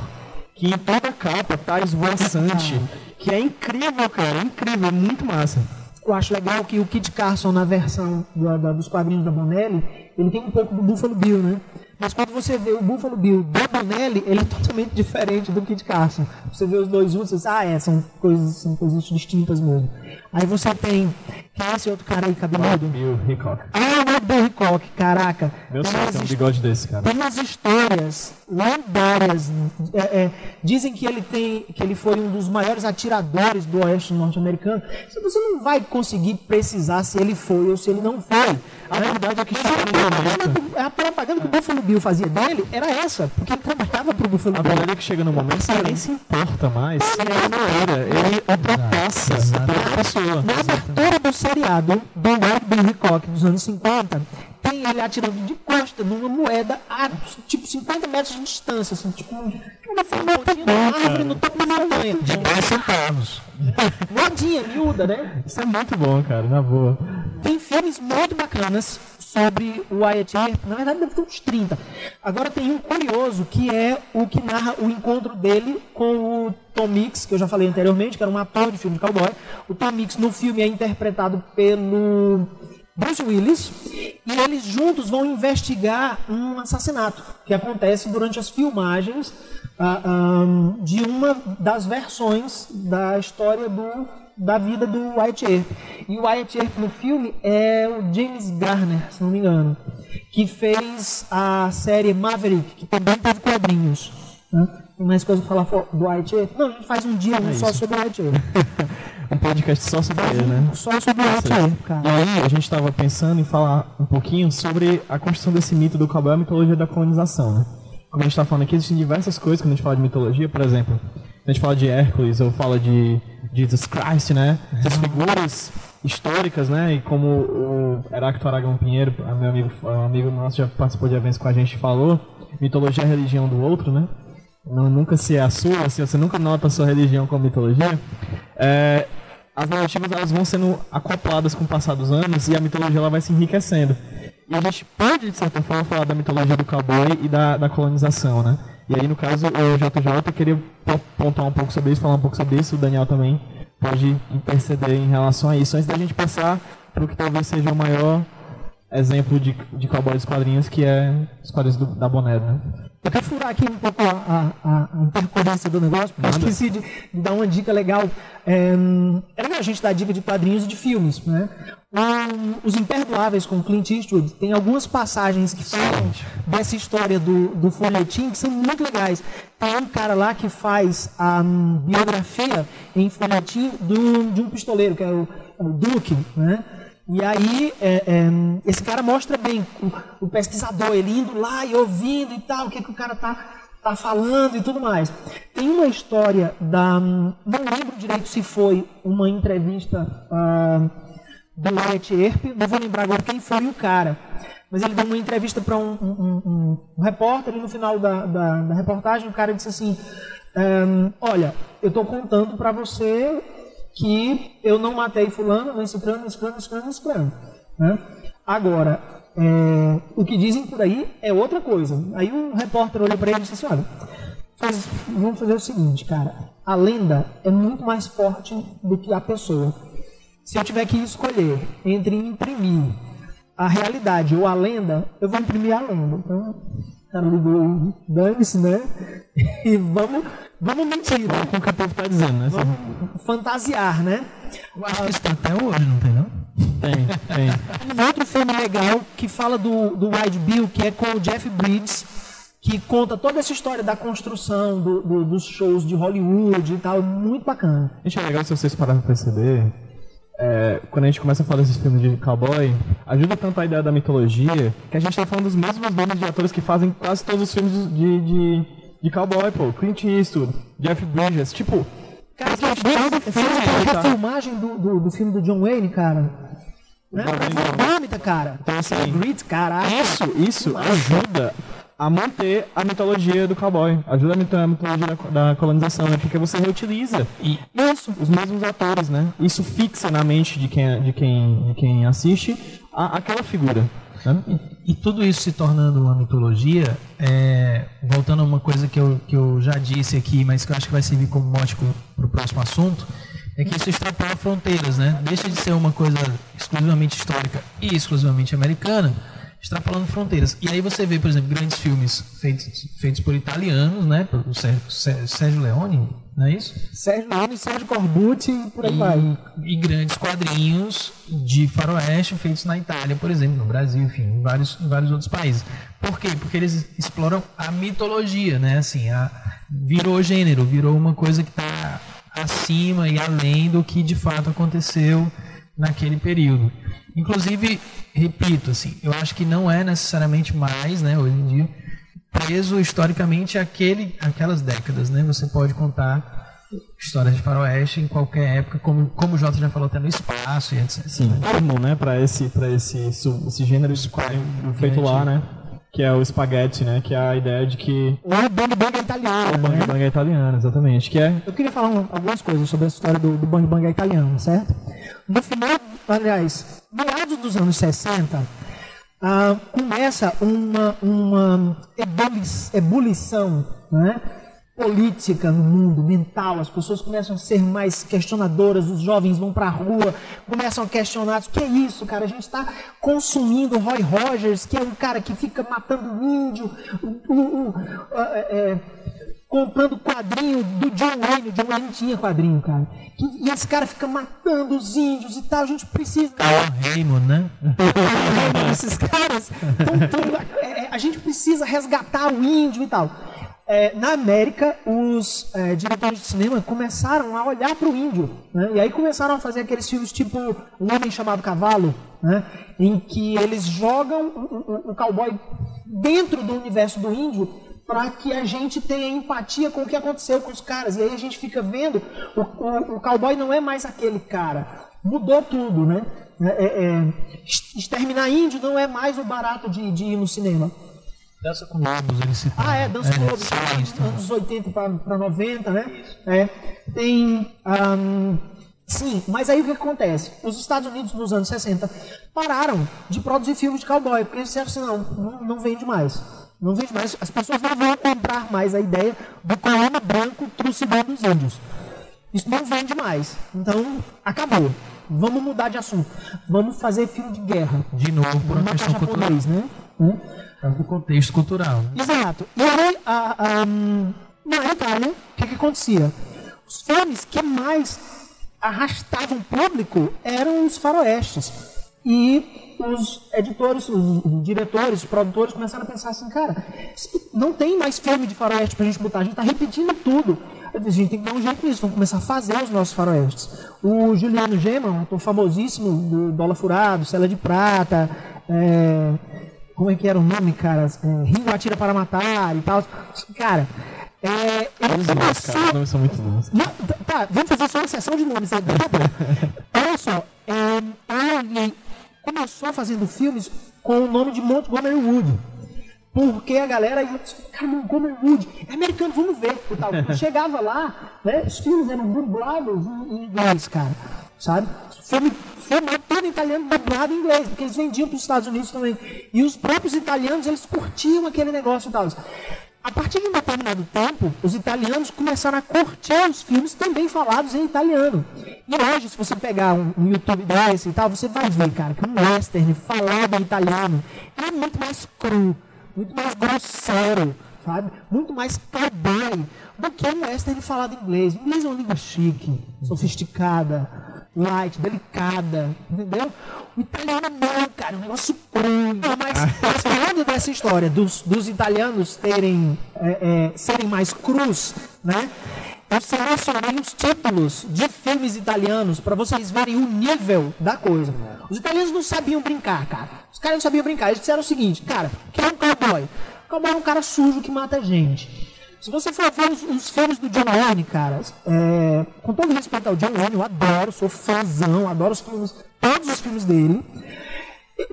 que em toda a capa tá esvoaçante, que é incrível, cara, é incrível, é muito massa. Eu acho legal que o Kit Carson, na versão do, da, dos quadrinhos da Bonelli, ele tem um pouco do Buffalo Bill, né? Mas quando você vê o Buffalo Bill do Bonelli, ele é totalmente diferente do Kid Carson. Você vê os dois juntos, você diz, ah, é, são coisas, são coisas distintas mesmo. Aí você tem. Quem é esse outro cara aí, cabeludo? Bill Hickok. Ah, Bill Hickok, caraca. Meu sonho tem um bigode desse, cara. Tem umas histórias lendárias. É, é, dizem que ele tem. que ele foi um dos maiores atiradores do oeste norte-americano. Você não vai conseguir precisar se ele foi ou se ele não foi. A verdade é que está no A propaganda que o Buffalo Bill fazia dele era essa, porque ele trabalhava pro Buffalo Bill. A verdade é que chega no momento que ele nem se importa mais ele não era. Ele ultrapassa a pessoa. Na abertura do seriado do Wild Bill Hickok dos anos 50, tem ele atirando de costa numa moeda a tipo 50 metros de distância, assim, tipo uma formatinha de árvore no topo da montanha. De 10 centavos. Moedinha, miúda, né? Isso é muito bom, cara, na boa. Tem filmes muito bacanas sobre o Wyatt Earp. Na verdade, deve ter uns 30. Agora tem um curioso, que é o que narra o encontro dele com o Tom Mix, que eu já falei anteriormente, que era um ator de filme de cowboy. O Tom Mix no filme é interpretado pelo Bruce Willis, e eles juntos vão investigar um assassinato que acontece durante as filmagens um, de uma das versões da história do, da vida do White Earp. E o White Earp no filme é o James Garner, se não me engano, que fez a série Maverick, que também teve quadrinhos. Né? Mais coisa para falar do White Earp? Não, a gente faz um dia um é só sobre o White Earp. <laughs> um podcast só sobre ele, né? Só sobre White cara. E aí, a gente estava pensando em falar um pouquinho sobre a construção desse mito do cowboy e a mitologia da colonização, né? Como a gente está falando aqui, existem diversas coisas quando a gente fala de mitologia, por exemplo, a gente fala de Hércules ou fala de Jesus Christ, né? Essas figuras históricas, né? E como o Heracto Aragão Pinheiro, meu amigo, um amigo nosso já participou de eventos com a gente, falou, mitologia é a religião do outro, né? Não, nunca se é a sua, se você nunca nota a sua religião como mitologia. É, as narrativas elas vão sendo acopladas com o passar dos anos e a mitologia ela vai se enriquecendo. E a gente pode, de certa forma, falar da mitologia do cowboy e da, da colonização, né? E aí, no caso, o JJ queria pontuar um pouco sobre isso, falar um pouco sobre isso, o Daniel também pode interceder em relação a isso, antes da gente passar para o que talvez seja o maior exemplo de, de cowboy dos quadrinhos, que é os quadrinhos do, da Boné, né? Eu quero furar aqui um pouco a, a, a intercorrência do negócio, porque eu esqueci de, dar uma dica legal. É, é legal a gente dar dica de quadrinhos e de filmes. Né? Um, os Imperdoáveis com Clint Eastwood tem algumas passagens que falam dessa história do, do folhetim que são muito legais. Tem um cara lá que faz a um, biografia em folhetim do, de um pistoleiro, que é o, é o Duke, né? E aí, é, é, esse cara mostra bem o, o, pesquisador, ele indo lá e ouvindo e tal, o que, que o cara tá, tá falando e tudo mais. Tem uma história da. Não lembro direito se foi uma entrevista uh, do Wyatt Earp, não vou lembrar agora quem foi o cara, mas ele deu uma entrevista para um, um, um, um, repórter e no final da, da, da, reportagem o cara disse assim, olha, eu estou contando para você que eu não matei fulano, nem ciclano, nem ciclano, nem ciclano, ciclano. Né? Agora, é, o que dizem por aí é outra coisa. Aí um repórter olhou para ele e disse assim, olha, faz, vamos fazer o seguinte, cara, a lenda é muito mais forte do que a pessoa. Se eu tiver que escolher entre imprimir a realidade ou a lenda, eu vou imprimir a lenda. Então, ligou, dane-se, né? E vamos, vamos mentir, né? Com o que o povo está dizendo, né? Vamos fantasiar, né? Eu acho que isso tá até hoje, não tem não? Tem, tem. Um outro filme legal que fala do, do Wild Bill, que é com o Jeff Bridges, que conta toda essa história da construção do, do, dos shows de Hollywood e tal, muito bacana. Gente, é legal se vocês pararem pra perceber é, quando a gente começa a falar desses filmes de cowboy, ajuda tanto a ideia da mitologia, que a gente tá falando dos mesmos nomes de atores que fazem quase todos os filmes de, de, de cowboy, pô. Clint Eastwood, Jeff Bridges, tipo... Cara, que todo filme a filmagem do, do, do, filme do John Wayne, cara. Né? Dinâmica, cara. Então, assim, Grit, caraca. Isso, isso ajuda a manter a mitologia do cowboy. Ajuda a manter a mitologia da, da colonização, né? Porque você reutiliza e isso, os mesmos atores, né? Isso fixa na mente de quem, de quem, de quem assiste a, aquela figura. Né? E, e, tudo isso se tornando uma mitologia, é, voltando a uma coisa que eu, que eu já disse aqui, mas que eu acho que vai servir como mote para o próximo assunto, é que isso extrapola fronteiras, né? Deixa de ser uma coisa exclusivamente histórica e exclusivamente americana extrapolando fronteiras. E aí você vê, por exemplo, grandes filmes feitos, feitos por italianos, né? Por Sérgio, Sérgio Leone, não é isso? Sérgio Leone, Sérgio Corbucci e por aí vai. E grandes quadrinhos de faroeste feitos na Itália, por exemplo, no Brasil, enfim, em vários, em vários outros países. Por quê? Porque eles exploram a mitologia, né? Assim, a, virou gênero, virou uma coisa que está acima e além do que de fato aconteceu naquele período. Inclusive, repito, assim, eu acho que não é necessariamente mais, né, hoje em dia, preso historicamente aquele, aquelas décadas, né? Você pode contar histórias de faroeste em qualquer época, como, como o Jota já falou, até no espaço e etc. Sim, termo, né, para esse, pra esse, esse gênero de feito lá, né? Que é o spaghetti, né? Que é a ideia de que. O bang bang italiano. O bang né? bang é italiano, exatamente. Que é... Eu queria falar um, algumas coisas sobre essa história do, do bang bang italiano, certo? No final, aliás, meados dos anos 60, ah, começa uma, uma ebulição né, política no mundo, mental. As pessoas começam a ser mais questionadoras, os jovens vão para a rua, começam a questionar: o que é isso, cara? A gente está consumindo Roy Rogers, que é um cara que fica matando índio. O, é, comprando quadrinho do John Wayne. O John Wayne tinha quadrinho, cara. E, esse cara fica matando os índios e tal. A gente precisa. Carl Raymond, né? <laughs> Esses caras. é, a gente precisa resgatar o índio e tal. É, na América, os é, diretores de cinema começaram a olhar para o índio. Né? E aí começaram a fazer aqueles filmes tipo Um Homem Chamado Cavalo, né? em que eles jogam o cowboy dentro do universo do índio para que a gente tenha empatia com o que aconteceu com os caras. E aí a gente fica vendo, o, o, o cowboy não é mais aquele cara. Mudou tudo, né? É, é, é exterminar índio não é mais o barato de, de ir no cinema. Dança com Lobos, ele se Ah, é, Dança com é, Lobos, anos 80 para 90, né? É, tem. Um, sim, mas aí o que acontece? Os Estados Unidos nos anos 60 pararam de produzir filmes de cowboy, porque eles disseram assim: não, não, não vende mais. Não vende mais. As pessoas não vão comprar mais a ideia do colono branco trucidor dos índios. Isso não vende mais. Então, acabou. Vamos mudar de assunto. Vamos fazer filme de guerra. De novo, por uma questão cultural. Né? Hum? É contexto cultural. Né? Exato. E aí, a, a, na Itália, o que, que acontecia? Os filmes que mais arrastavam público eram os faroestes. E os editores, os diretores, os produtores começaram a pensar assim, cara, não tem mais filme de faroeste pra gente botar, a gente tá repetindo tudo. A gente tem que dar um jeito nisso, vamos começar a fazer os nossos faroestes. O Juliano Gema, um ator famosíssimo do Bola Furado, Cela de Prata, é, como é que era o nome, cara? É, Ringo Atira para Matar e tal. Cara, é, ele Os nomes, cara, os nomes são muito bons. Não, tá, vamos fazer só uma sessão de nomes. Né? Era <laughs> só, é, ele começou fazendo filmes com o nome de Montgomery Wood. Porque a galera ia cara, Montgomery Wood, é americano, vamos ver. E tal. <laughs> Chegava lá, né, os filmes eram dublados em inglês, cara. Sabe? Filme, filme todo italiano dublado em inglês, porque eles vendiam para os Estados Unidos também. E os próprios italianos, eles curtiam aquele negócio e tal. A partir de um determinado tempo, os italianos começaram a curtir os filmes também falados em italiano. E hoje, se você pegar um, um YouTube desse e tal, você vai ver, cara, que um western falado em italiano é muito mais cru, muito mais grosseiro, sabe? Muito mais cowboy do que um western falado em inglês. O inglês é uma língua chique, sofisticada, light, delicada, entendeu? O italiano não, cara, é um negócio cru. Mas, falando dessa história dos, dos italianos terem, é, é, serem mais crus, né? Eu selecionei os títulos de filmes italianos para vocês verem o nível da coisa. Os italianos não sabiam brincar, cara. Os caras não sabiam brincar. Eles disseram o seguinte, cara, que é um cowboy? Cowboy é um cara sujo que mata gente. Se você for ver os, os filmes do John Wayne, cara, é, com todo respeito ao John Wayne, eu adoro, sou fãzão, adoro os filmes, todos os filmes dele.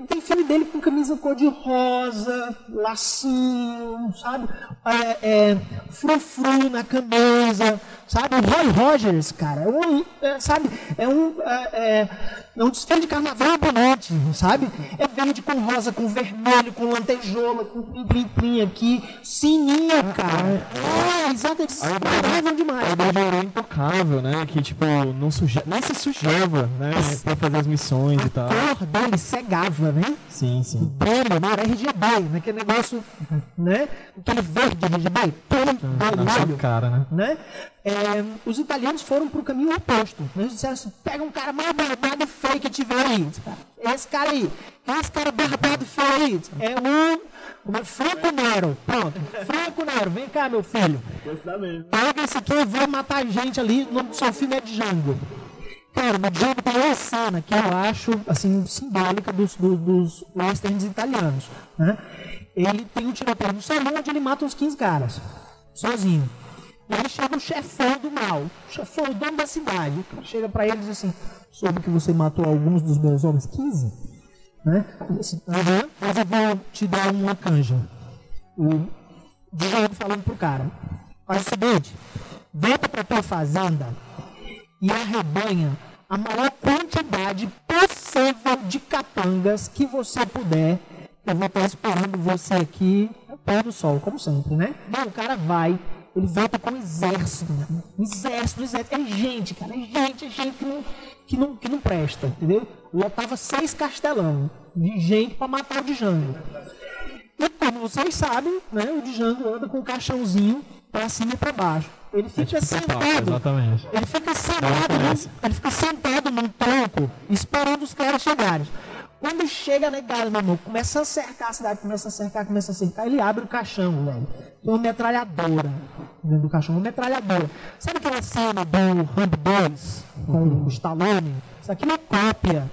Tem filme dele com camisa cor-de-rosa, lacinho, sabe? É, é, frufru na camisa, sabe? O Roy Rogers, cara, é um, é, sabe? É um, é, é, é um desfile de carnaval bonete, sabe? É verde com rosa, com vermelho, com lantejola, com plim-plim aqui, sininho, cara. É, exato, eles paravam demais. A idade era intocável, né? Que, tipo, não suje... nem se sujava, né? Pra fazer as missões e tal. A cor dele cegava, né? Sim, sim. Brilho, né? Era RGB, né? Aquele negócio, né? Aquele verde RGB, Na sua cara, né? né? É, os italianos foram para o caminho oposto. Né? Eles disseram assim: pega um cara mais barbado e feio que tiver aí. Esse cara aí, esse cara barbado e feio aí. É um. Como é? Franco Nero. Pronto. Franco Nero, vem cá, meu filho. Pega esse aqui e vai matar gente ali. O nome do seu filme é Django. Cara, uma cena que eu acho assim, simbólica dos, dos, dos westerns italianos. Né? Ele tem um tiroteio no salão onde ele mata uns 15 caras. Sozinho. E aí chega o chefão do mal, o chefão, o dono da cidade. Chega para ele e diz assim: soube que você matou alguns dos meus homens? 15? Né? Assim, mas eu vou te dar uma canja. O Django falando pro cara: faz o seguinte, volta pra tua fazenda e arrebanha a maior quantidade possível de capangas que você puder. Eu vou estar esperando você aqui pé do sol, como sempre, né? Não, o cara vai, ele volta com um exército, né? um exército, um exército. É gente, cara, é gente, é gente que não, que não, que não presta, entendeu? Lotava seis castelão de gente para matar o Django. E como vocês sabem, né, o Django anda com um caixãozinho para cima e para baixo. Ele fica sentado. Exatamente. Ele fica sentado, num, ele fica sentado num tronco, esperando os caras chegarem. Quando chega a negada, meu irmão, começa a cercar a cidade, começa a cercar, começa a cercar, ele abre o caixão, velho. Tem uma metralhadora dentro do caixão, uma metralhadora. Sabe aquela cena do Rambo 2 com o Stallone? Isso aqui é cópia.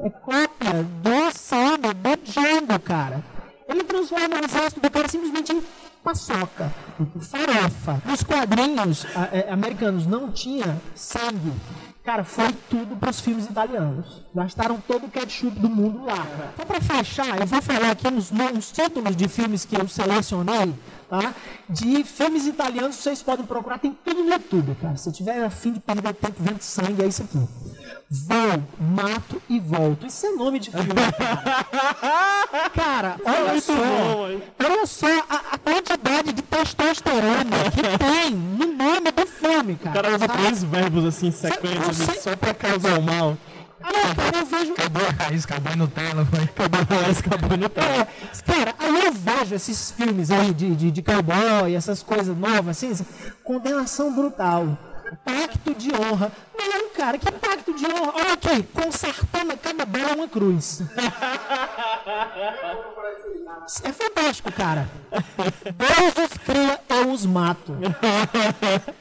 É cópia do cena do Django, cara. Ele transforma o exército do cara simplesmente em paçoca, farofa. Nos quadrinhos é, americanos não tinha sangue. Cara, foi tudo para os filmes italianos. Gastaram todo o ketchup do mundo lá. Então, para fechar, eu vou falar aqui uns, uns títulos de filmes que eu selecionei, tá? De filmes italianos, vocês podem procurar, tem tudo no YouTube, cara. Se tiver a fim de perder tempo vendo sangue, é isso aqui. Vou, mato e volto. Isso é nome de filme. Cara, <laughs> olha só. Olha só a, a quantidade de testosterona que <laughs> tem no nome do filme, cara. O cara usa sabe? três verbos assim em sequência, assim, só pra causar o mal. Eu vejo. Acabou a raiz, acabou a Nutella, foi. Acabou mais, acabou no tempo. É, cara, aí eu vejo esses filmes aí de, de, de cowboy, essas coisas novas, assim, assim, condenação brutal. Pacto de honra. Não, cara, que pacto de honra? Olha aqui, consertando cada bala é uma cruz. É fantástico, cara. Deus os cria, eu os mato. <laughs>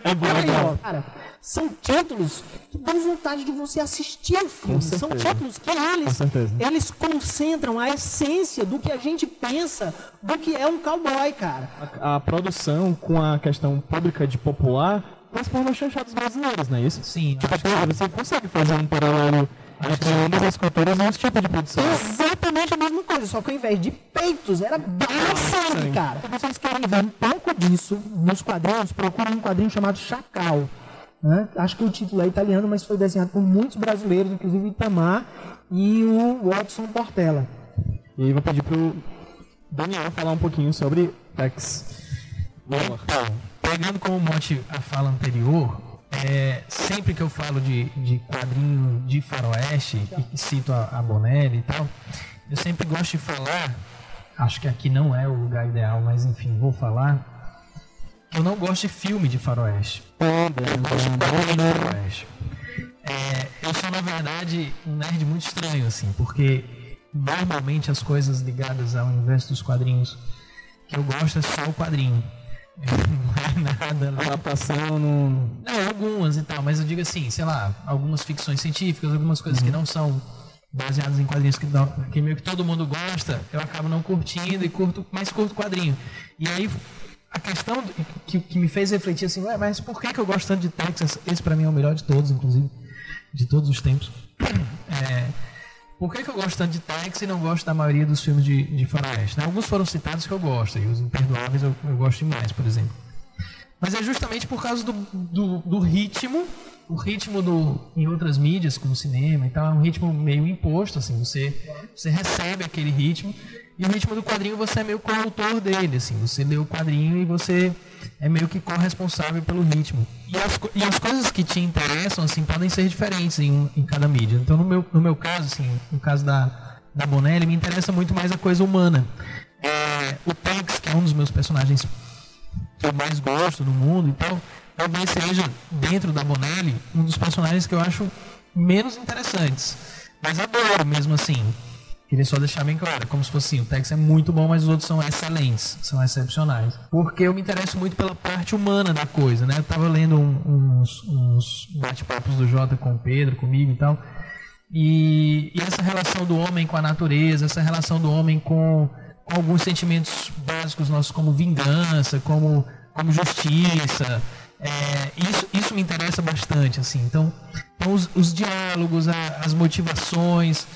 É bom, Olha é aí, bom. ó, cara. São títulos que dão vontade de você assistir ao filme. São títulos que eles, eles concentram a essência do que a gente pensa do que é um cowboy, cara. A, a produção com a questão pública de popular com as pornos chanchadas brasileiras, não é isso? Sim, Tipo, acho que- você consegue fazer um paralelo entre ambas as culturas e esse tipo de produção. Exatamente a mesma coisa, só que ao invés de peitos, era sangue, cara. Se vocês querem ver um pouco disso nos quadrinhos, procurem um quadrinho chamado Chacal. Né? Acho que o título é italiano, mas foi desenhado por muitos brasileiros, inclusive Itamar e o Watson Portela. E aí vou pedir pro Daniel falar um pouquinho sobre Tex. Então, pegando como mote a fala anterior, é, sempre que eu falo de, de quadrinho de faroeste, e cito a, a Bonelli e tal, eu sempre gosto de falar, acho que aqui não é o lugar ideal, mas enfim, vou falar, eu não gosto de filme de faroeste. Eu gosto de de faroeste. É, eu sou, na verdade, um nerd muito estranho, assim, porque normalmente as coisas ligadas ao universo dos quadrinhos que eu gosto é só o quadrinho. Não é nada. Adaptação no. Não, algumas e tal, mas eu digo assim, sei lá, algumas ficções científicas, algumas coisas que não são baseadas em quadrinhos que, não- que meio que todo mundo gosta, eu acabo não curtindo e curto, mais curto quadrinho. E aí a questão que, que me fez refletir assim, ué, mas por que, que eu gosto tanto de Texas? Esse pra mim é o melhor de todos, inclusive, de todos os tempos. <clears throat> É, por que, que eu gosto tanto de Tex e não gosto da maioria dos filmes de, de faroeste? né? Alguns foram citados que eu gosto, e os imperdoáveis eu, eu gosto demais, por exemplo. Mas é justamente por causa do, do, do ritmo, o ritmo do, em outras mídias, como cinema e tal, é um ritmo meio imposto, assim, você, você recebe aquele ritmo, e o ritmo do quadrinho você é meio coautor dele, assim, você lê o quadrinho e você é meio que corresponsável pelo ritmo. E as, e as coisas que te interessam, assim, podem ser diferentes em, em cada mídia. Então, no meu, no meu caso, assim, no caso da, da Bonelli, me interessa muito mais a coisa humana. É, o Tex, que é um dos meus personagens que eu mais gosto do mundo e tal, talvez seja, dentro da Bonelli, um dos personagens que eu acho menos interessantes. Mas adoro mesmo assim. Queria só deixar bem claro, como se fosse assim, o Tex é muito bom, mas os outros são excelentes, são excepcionais. Porque eu me interesso muito pela parte humana da coisa, né? Eu tava lendo um- uns, uns bate-papos do Jota com o Pedro, comigo e tal. E, e essa relação do homem com a natureza, essa relação do homem com, com alguns sentimentos básicos nossos, como vingança, como, como justiça. é, isso, isso me interessa bastante, assim. Então, então os, os diálogos, a- as motivações,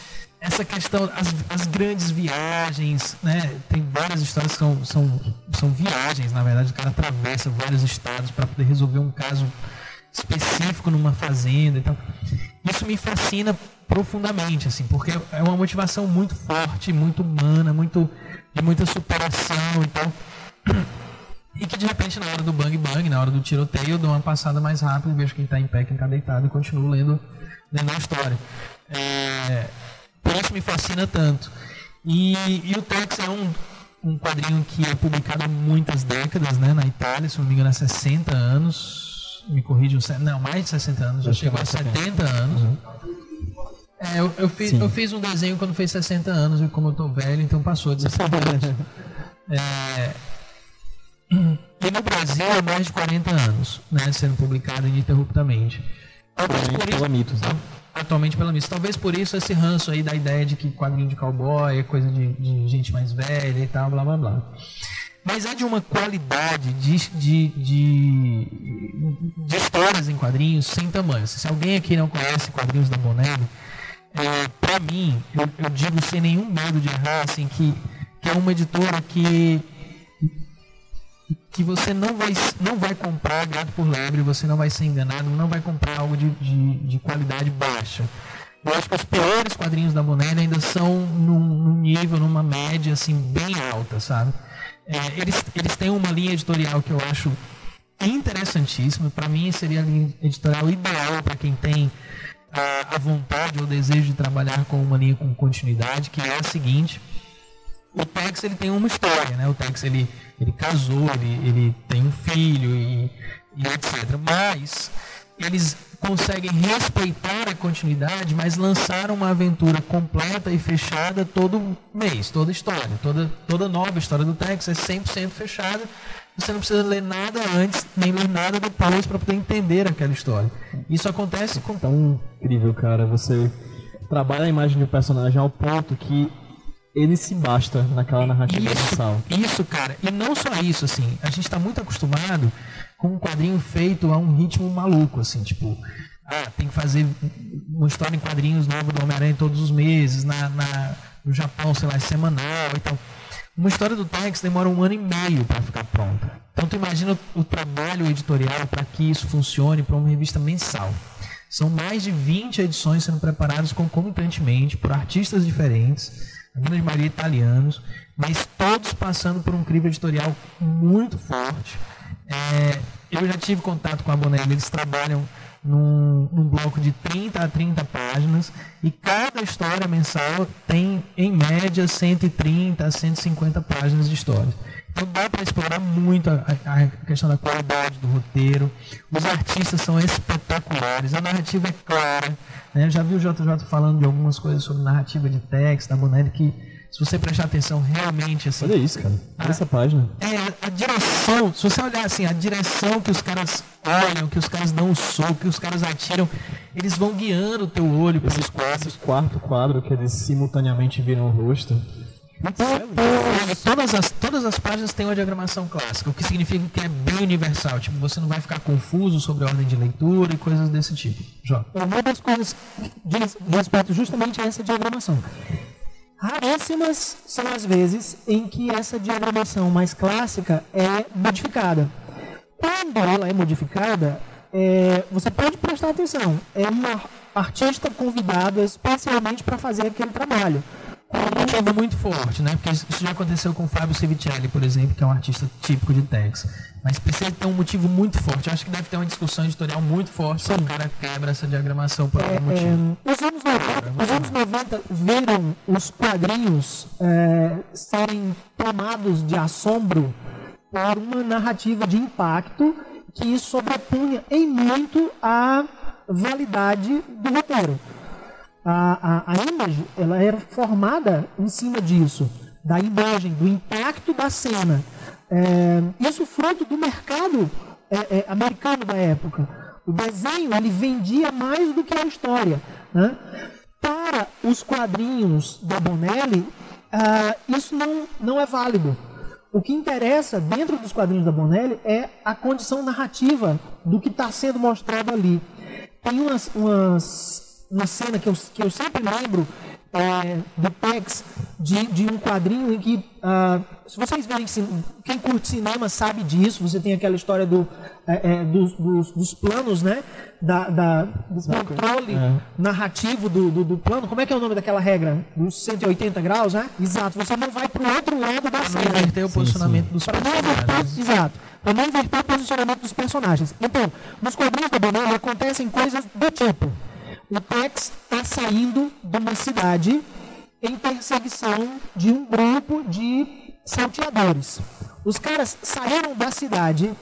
essa questão, as, as grandes viagens, né? Tem várias histórias que são, são, são viagens, na verdade, o cara atravessa vários estados para poder resolver um caso específico numa fazenda e tal. Isso me fascina profundamente, assim, porque é uma motivação muito forte, muito humana, muito de muita superação e tal. E que de repente na hora do bang bang, na hora do tiroteio, eu dou uma passada mais rápida, vejo quem está em pé, quem está deitado e continuo lendo, lendo a história. É, por isso me fascina tanto. E, e o Tex é um, um quadrinho que é publicado há muitas décadas, né, na Itália, se não me engano, há 60 anos. Me corrija, não, mais de 60 anos, já chegou a 70 anos. É, eu, eu, fiz, eu fiz um desenho quando fez 60 anos, e como eu tô velho, então passou de 60 <laughs> anos. É, e no Brasil há mais de 40 anos, né, sendo publicado ininterruptamente. Talvez por isso- pela Mitos, né? Atualmente pela Mitos. Talvez por isso esse ranço aí da ideia de que quadrinho de cowboy é coisa de, de gente mais velha e tal, blá blá blá. Mas é de uma qualidade de, de, de, de histórias em quadrinhos sem tamanho. Se alguém aqui não conhece quadrinhos da Bonelli, é, para mim, eu, eu digo sem nenhum medo de errar, assim, que, que é uma editora que que você não vai, não vai comprar gato por lebre, você não vai ser enganado, não vai comprar algo de, de, de qualidade baixa. Eu acho que os piores quadrinhos da Bonelli ainda são num, num nível, numa média assim, bem alta, sabe? É, eles, eles têm uma linha editorial que eu acho interessantíssima. Para mim, seria a linha editorial ideal para quem tem a, a vontade ou desejo de trabalhar com uma linha com continuidade, que é a seguinte o Tex ele tem uma história, né? O Tex ele, ele casou, ele, ele tem um filho e, e etc. Mas eles conseguem respeitar a continuidade, mas lançar uma aventura completa e fechada todo mês, toda história, toda, toda nova história do Tex é 100% fechada. Você não precisa ler nada antes, nem ler nada depois para poder entender aquela história. Isso acontece com Tão incrível, cara. Você trabalha a imagem de um personagem ao ponto que ele se basta naquela narrativa isso, mensal. Isso, cara. E não só isso, assim. A gente está muito acostumado com um quadrinho feito a um ritmo maluco, assim, tipo, ah, tem que fazer uma história em quadrinhos novo do Homem-Aranha todos os meses, na, na, no Japão, sei lá, semanal e tal. Uma história do Tex demora um ano e meio para ficar pronta. Então tu imagina o, o trabalho editorial para que isso funcione para uma revista mensal. São mais de 20 edições sendo preparadas concomitantemente por artistas diferentes, grande maioria italianos, mas todos passando por um crivo editorial muito forte. É, eu já tive contato com a Bonelli, eles trabalham num, num, bloco de 30 a 30 páginas e cada história mensal tem, em média, 130 a 150 páginas de história. Então dá para explorar muito a, a, questão da qualidade do roteiro. Os artistas são espetaculares, a narrativa é clara. Né? Eu já vi o JJ falando de algumas coisas sobre narrativa de texto, da Bonelli, que se você prestar atenção realmente assim. Olha isso, cara. Olha a, essa página. É, a direção, se você olhar assim, a direção que os caras olham, que os caras dão o soco, que os caras atiram, eles vão guiando o teu olho pelos quadros. quarto quadro que eles simultaneamente viram o rosto. Todas as, todas as páginas têm uma diagramação clássica, o que significa que é bem universal. Tipo, você não vai ficar confuso sobre a ordem de leitura e coisas desse tipo. Jó. Uma das coisas diz respeito justamente a essa diagramação. Raríssimas são as vezes em que essa diagramação mais clássica é modificada. Quando ela é modificada, é, você pode prestar atenção. É uma artista convidada especialmente para fazer aquele trabalho. Um motivo muito forte, né? Porque isso já aconteceu com o Fábio Civicelli, por exemplo, que é um artista típico de Tex. Mas precisa ter um motivo muito forte. Eu acho que deve ter uma discussão editorial muito forte se o cara quebra essa diagramação por algum é, motivo. É, os, anos 90, os anos 90 viram os quadrinhos é, serem tomados de assombro por uma narrativa de impacto que sobrepunha em muito a validade do roteiro a, a, a ela era formada em cima disso, da imagem, do impacto da cena. É, isso fruto do mercado é, é, americano da época. O desenho ele vendia mais do que a história. Né? Para os quadrinhos da Bonelli, uh, isso não, não é válido. O que interessa dentro dos quadrinhos da Bonelli é a condição narrativa do que está sendo mostrado ali. Tem umas, umas uma cena que eu, que eu sempre lembro é, do Tex de, de um quadrinho em que, uh, se vocês verem, quem curte cinema sabe disso, você tem aquela história do, é, é, dos, dos, dos, planos, né? Da, da do controle é. narrativo do, do, do, plano. Como é que é o nome daquela regra? Dos 180 graus, né? Exato. Você não vai para o outro lado da cena. Para inverter o posicionamento sim, sim. dos personagens. exato. Para não inverter o posicionamento dos personagens. Então, nos quadrinhos da Bonelli acontecem coisas do tipo o Tex está saindo de uma cidade em perseguição de um grupo de salteadores. Os caras saíram da cidade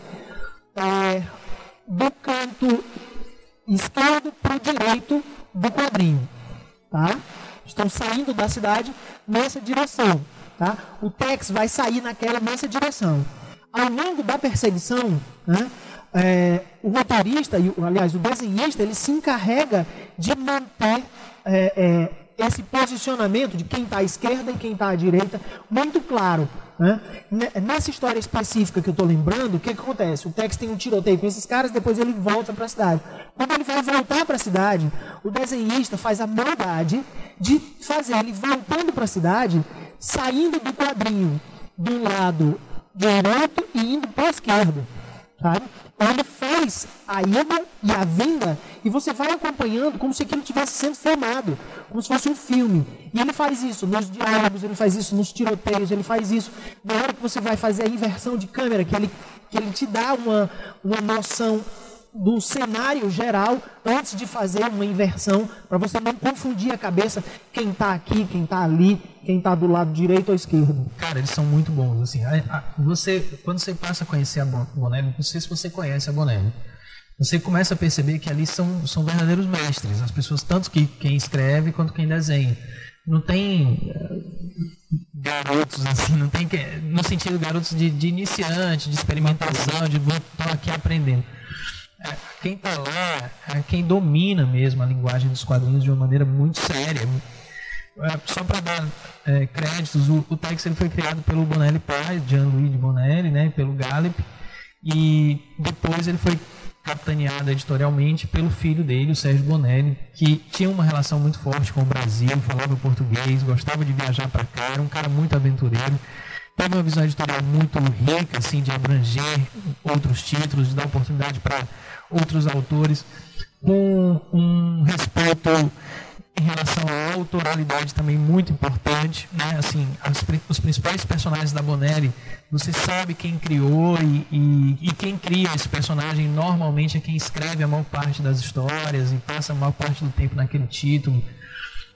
é, do canto esquerdo para o direito do quadrinho. Tá? Estão saindo da cidade nessa direção. Tá? O Tex vai sair naquela nessa direção. Ao longo da perseguição, né, é, o motorista, aliás, o desenhista, ele se encarrega de manter é, é, esse posicionamento de quem está à esquerda e quem está à direita muito claro. Né? Nessa história específica que eu estou lembrando, o que, que, acontece? O Tex tem um tiroteio com esses caras, depois ele volta para a cidade. Quando ele vai voltar para a cidade, o desenhista faz a maldade de fazer ele voltando para a cidade, saindo do quadrinho do lado direito e indo para a esquerda. Sabe? Ele faz a ida e a vinda e você vai acompanhando como se aquilo estivesse sendo filmado, como se fosse um filme. E ele faz isso nos diálogos, ele faz isso nos tiroteios, ele faz isso na hora que você vai fazer a inversão de câmera, que ele, que ele te dá uma, uma noção do cenário geral antes de fazer uma inversão, para você não confundir a cabeça quem está aqui, quem está ali, quem está do lado direito ou esquerdo. Cara, eles são muito bons. Assim, você, quando você passa a conhecer a Bonelli, não sei se você conhece a Bonelli, você começa a perceber que ali são, são verdadeiros mestres, as pessoas, tanto que quem escreve quanto quem desenha. Não tem eh, garotos assim, não tem que, no sentido garotos de, de iniciante, de experimentação, de vou aqui aprendendo quem está lá é quem domina mesmo a linguagem dos quadrinhos de uma maneira muito séria. é, só para dar é, créditos, o, o Tex ele foi criado pelo Bonelli pai, Gianluigi Bonelli, né, pelo Gallup, e depois ele foi capitaneado editorialmente pelo filho dele, o Sérgio Bonelli, que tinha uma relação muito forte com o Brasil, falava português, gostava de viajar para cá, era um cara muito aventureiro. Teve uma visão editorial muito rica, assim, de abranger outros títulos, de dar oportunidade para outros autores, com um respeito em relação à autoralidade também muito importante, né? Assim, as, os principais personagens da Bonelli, você sabe quem criou e, e, e, quem cria esse personagem normalmente é quem escreve a maior parte das histórias e passa a maior parte do tempo naquele título.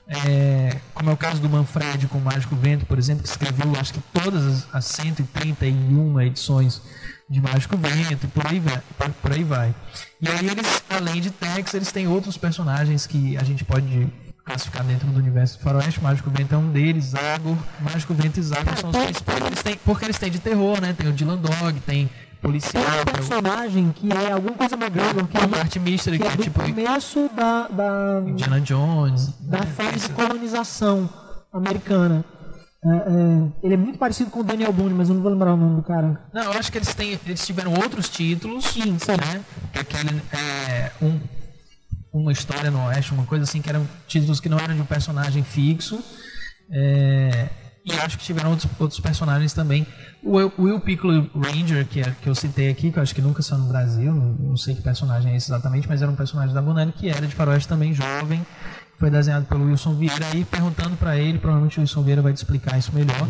É, como é o caso do Manfred com o Mágico Vento, por exemplo, que escreveu acho que todas as, as 131 edições de Mágico Vento e por aí vai. Por, por aí vai. E aí eles, além de Tex, eles têm outros personagens que a gente pode classificar dentro do universo do faroeste. Mágico Vento é um deles, Agor, Mágico Vento e Zagor são os principais. Eles têm, porque eles têm de terror, né? Tem o Dylan Dog, tem policial. Tem um personagem que é alguma coisa McGregor, que é uma arte Mystery, que, que é, é tipo. começo da. da Indiana Jones. Da né? fase de colonização americana. É, é, ele é muito parecido com o Daniel Boone, mas eu não vou lembrar o nome do cara. Não, eu acho que eles, têm, eles tiveram outros títulos. Sim, sim. Né? Que aquele, é, um, uma história no Oeste, uma coisa assim, que eram títulos que não eram de um personagem fixo. É, e acho que tiveram outros, outros personagens também. O Will Piccolo Ranger, que, é, que eu citei aqui, que eu acho que nunca saiu no Brasil, não, não, sei que personagem é esse exatamente, mas era um personagem da Bonelli que era de faroeste também, jovem, foi desenhado pelo Wilson Vieira. Aí perguntando para ele, provavelmente o Wilson Vieira vai te explicar isso melhor.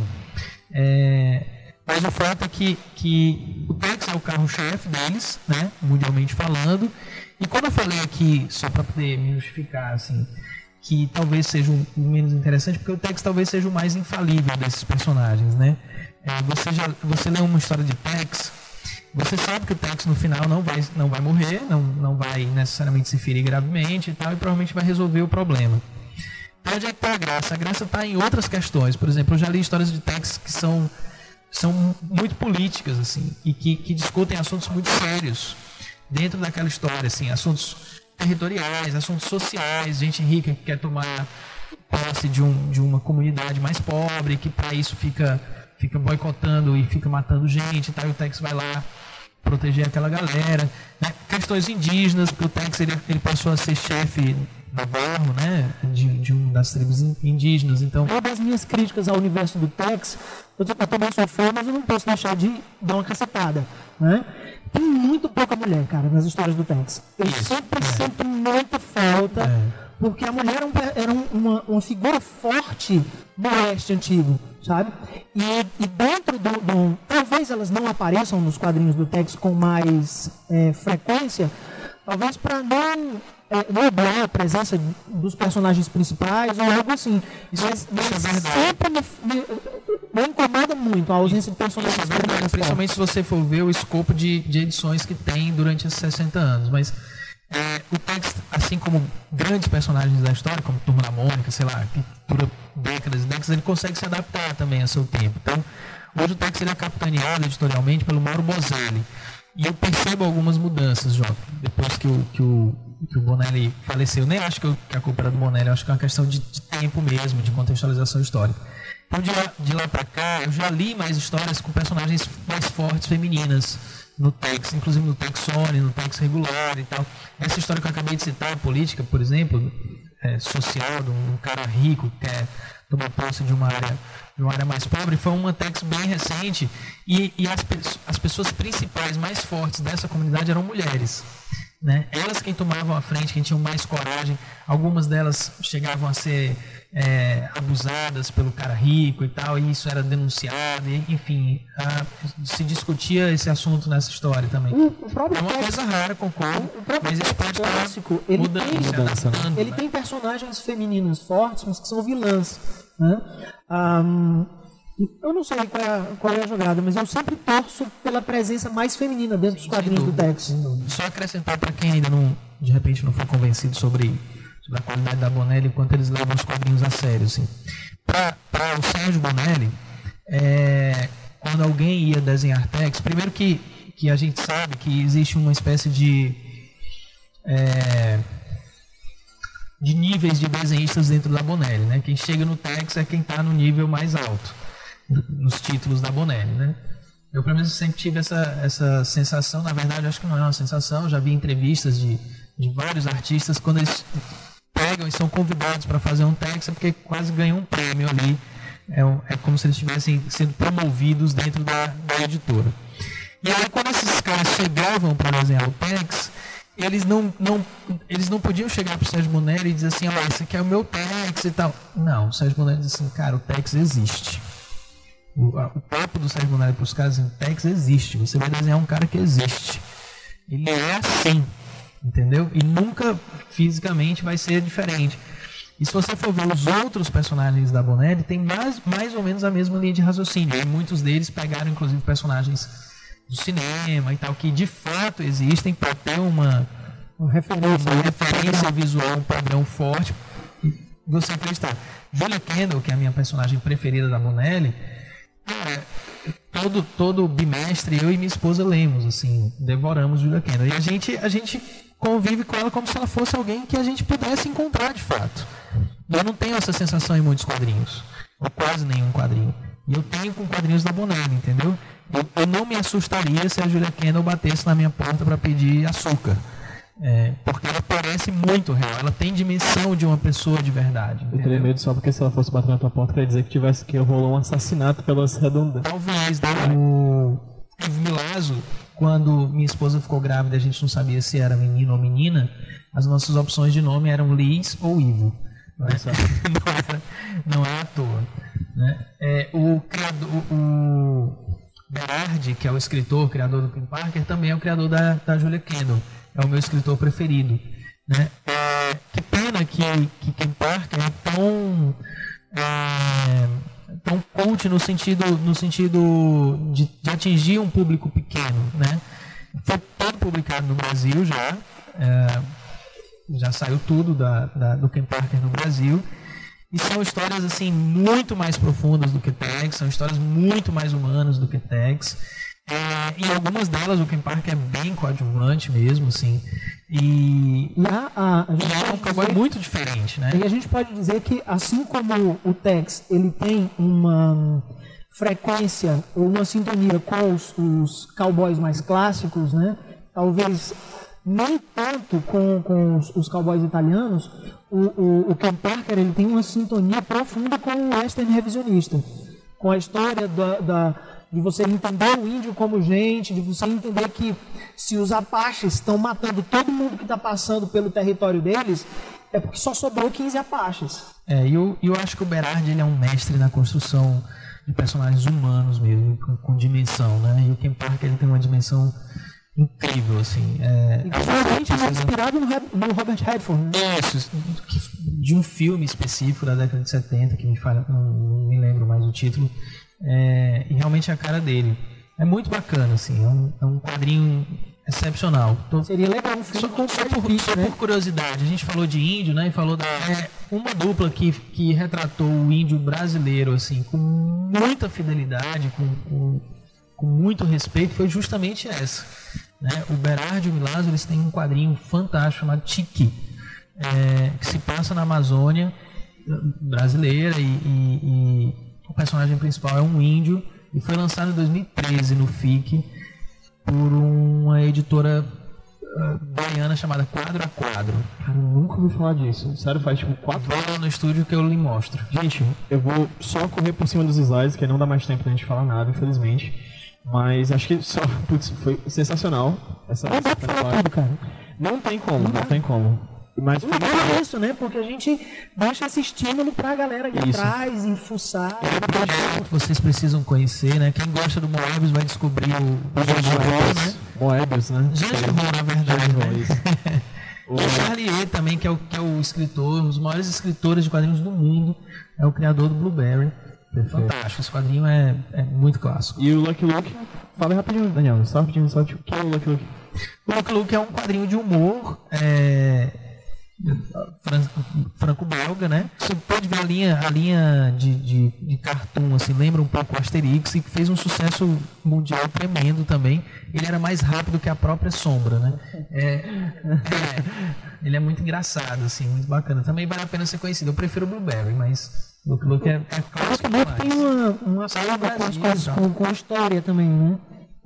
É, mas o fato é que, que o Tex é o carro-chefe deles, né, mundialmente falando. E quando eu falei aqui, só para poder me justificar, assim, que talvez seja o menos interessante, porque o Tex talvez seja o mais infalível desses personagens, né? É, você já você lê uma história de Tex, você sabe que o Tex no final não vai, não vai morrer, não, não vai necessariamente se ferir gravemente e tal, e provavelmente vai resolver o problema. Então, onde é que está a graça? A graça está em outras questões. Por exemplo, eu já li histórias de Tex que são, são muito políticas, assim, e que, que discutem assuntos muito sérios dentro daquela história, assim, assuntos territoriais, assuntos sociais, gente rica que quer tomar posse de, um, de uma comunidade mais pobre, que para isso fica, fica boicotando e fica matando gente, tá? e o Tex vai lá proteger aquela galera. Né? Questões indígenas, porque o Tex ele, ele passou a ser chefe navarro, né, de, de uma das tribos indígenas. Então, uma das minhas críticas ao universo do Tex, eu, eu também sou fã, mas eu não posso deixar de dar uma cacetada, né? Tem muito pouca mulher, cara, nas histórias do Tex. Eu sempre é. sinto muita falta, é. porque a mulher era, uma, uma figura forte do oeste antigo, sabe? E, e dentro do, do, Talvez elas não apareçam nos quadrinhos do Tex com mais é, frequência, talvez para não é, noblar a presença dos personagens principais ou algo assim. Isso, mas, mas isso é sempre me, me, me, incomoda muito a ausência de personagens verdade, Principalmente se você for ver o escopo de, de edições que tem durante esses 60 anos. Mas é, o Tex, assim como grandes personagens da história, como Turma da Mônica, sei lá, que dura décadas e décadas, ele consegue se adaptar também ao seu tempo. Então, hoje o Tex ele é capitaneado editorialmente pelo Mauro Bozelli. E eu percebo algumas mudanças, Jota, depois que o, que o que o Bonelli faleceu. Nem acho que, a culpa era do Bonelli, acho que é uma questão de, de tempo mesmo, de contextualização histórica. Então, de lá, de lá para cá, eu já li mais histórias com personagens mais fortes femininas no Tex, inclusive no Tex Sony, no Tex regular e tal. Essa história que eu acabei de citar, política, por exemplo, é, social, de um cara rico que quer tomar posse de uma área de uma área mais pobre, foi uma Tex bem recente e, e as, as pessoas principais mais fortes dessa comunidade eram mulheres. Né? Elas quem tomavam a frente, quem tinham mais coragem, algumas delas chegavam a ser é, abusadas pelo cara rico e tal, e isso era denunciado, e, enfim, a, se discutia esse assunto nessa história também. O, o próprio é uma coisa rara, concordo, mas isso pode clássico, ele mudando, tem, mudança, né? Ele né? tem personagens femininas fortes, mas que são vilãs. Né? Um, eu não sei qual é, qual é, a jogada, mas eu sempre torço pela presença mais feminina dentro dos quadrinhos do Tex. Só acrescentar para quem ainda não, de repente, não foi convencido sobre, sobre a qualidade da Bonelli, enquanto eles levam os quadrinhos a sério. Assim. Para o Sérgio Bonelli, é, quando alguém ia desenhar Tex, primeiro que, que a gente sabe que existe uma espécie de. É, de níveis de desenhistas dentro da Bonelli, né? Quem chega no Tex é quem está no nível mais alto nos títulos da Bonelli, né? Eu, pelo menos, sempre tive essa, essa sensação. Na verdade, acho que não é uma sensação. Já vi entrevistas de, de vários artistas quando eles pegam e são convidados para fazer um Tex, é porque quase ganham um prêmio ali. É, um, é como se eles estivessem sendo promovidos dentro da, da editora. E aí, quando esses caras chegavam para desenhar o Tex, eles não, não, eles não podiam chegar para o Sérgio Bonelli e dizer assim: olha, esse aqui é o meu Tex e tal. Não, o Sérgio Bonelli diz assim: cara, o Tex existe. O, o papo do Sérgio Bonelli para os caras em Tex existe. Você vai desenhar um cara que existe. Ele é assim, entendeu? E nunca fisicamente vai ser diferente. E se você for ver os outros personagens da Bonelli, tem mais, mais ou menos a mesma linha de raciocínio. E muitos deles pegaram, inclusive, personagens do cinema e tal, que de fato existem para ter uma, uma, referência, uma referência visual, um padrão forte. Você acreditar. Julia Kendall, que é a minha personagem preferida da Bonelli, Cara, todo, todo bimestre eu e minha esposa lemos, assim, devoramos Julia Kendall. E a gente, a gente convive com ela como se ela fosse alguém que a gente pudesse encontrar de fato. Eu não tenho essa sensação em muitos quadrinhos, ou quase nenhum quadrinho. E eu tenho com quadrinhos da Bonelli, entendeu? Eu, eu não me assustaria se a Julia Kendall batesse na minha porta para pedir açúcar. É, porque ela parece muito real, ela tem dimensão de uma pessoa de verdade. Entendeu? Eu teria medo só porque se ela fosse bater na tua porta, queria dizer que tivesse que rolou um assassinato pelas redondas. Talvez, né? O Ivo Milazzo, quando minha esposa ficou grávida a gente não sabia se era menino ou menina, as nossas opções de nome eram Liz ou Ivo. Não é, <laughs> não, era, não é à toa. Né? É, o criador, o Berardi, que é o escritor, criador do Kim Parker, também é o criador da, da Julia Kendall é o meu escritor preferido. Né? É, que pena que, que Ken Parker é tão, é, tão cult no sentido, no sentido de, de, atingir um público pequeno. Né? Foi todo publicado no Brasil já. É, já saiu tudo da, da, do Ken Parker no Brasil. E são histórias assim muito mais profundas do que Tex, são histórias muito mais humanas do que Tex. É, em algumas delas o Ken Park é bem coadjuvante mesmo, assim. E, e, a, a, a gente é um cowboy muito diferente, né? E a gente pode dizer que assim como o Tex ele tem uma frequência ou uma sintonia com os, os cowboys mais clássicos, né? Talvez nem tanto com, com os, os cowboys italianos, o, o, o Ken Parker ele tem uma sintonia profunda com o western revisionista, com a história da, da de você entender o índio como gente, de você entender que se os apaches estão matando todo mundo que está passando pelo território deles, é porque só sobrou 15 apaches. É, e eu, eu acho que o Berardi ele é um mestre na construção de personagens humanos mesmo, com, com dimensão, né? E o Ken Parker ele tem uma dimensão incrível, assim. É, Inclusive, é inspirado no, no Robert Redford. Né? Isso, de um filme específico da década de 70, que me fala, não, não me lembro mais o título, é, e realmente é a cara dele. É muito bacana, assim, é um, é um quadrinho excepcional. Tô... Seria legal um filme só, com só, por, só né? por curiosidade, a gente falou de índio, né? E falou da é, uma dupla que, que retratou o índio brasileiro assim com muita fidelidade, com, com, com muito respeito, foi justamente essa. Né? O Berardi e o Milazzo eles têm um quadrinho fantástico chamado Tiki, é, que se passa na Amazônia brasileira e, e, e o personagem principal é um índio e foi lançado em 2013 no FIC por uma editora uh, baiana chamada Quadro a Quadro. Cara, eu nunca ouvi falar disso. Sério, faz tipo quatro Vai lá no estúdio que eu lhe mostro. Gente, eu vou só correr por cima dos slides, que não dá mais tempo pra gente falar nada, infelizmente. Mas acho que só, putz, foi sensacional essa, não dá pra falar tudo, cara. Não tem como, não, não tem como. Mas não é isso, né? Porque a gente deixa esse estímulo pra galera ir atrás e fuçar. É um projeto que vocês precisam conhecer, né? Quem gosta do Moebius vai descobrir o, o Moebius, né? Moebius, né? Janjo na verdade. Né? <laughs> o Charlier também, que é, o, que é o escritor, um dos maiores escritores de quadrinhos do mundo, é o criador do Blueberry. Fantástico, esse quadrinho é, é muito clássico. E o Lucky Luke, fala rapidinho, Daniel, só rapidinho, só tipo, o que é o Lucky Luke? O Lucky Luke é um quadrinho de humor, é franco-belga, né? Você pode ver a linha, a linha de, de, de cartoon, assim, lembra um pouco o Asterix e fez um sucesso mundial tremendo também. Ele era mais rápido que a própria sombra, né? É, é, ele é muito engraçado, assim, muito bacana. Também vale a pena ser conhecido. Eu prefiro o Blueberry, mas Luke Luke é, é clássico tem uma, uma saga com com, com história também, né?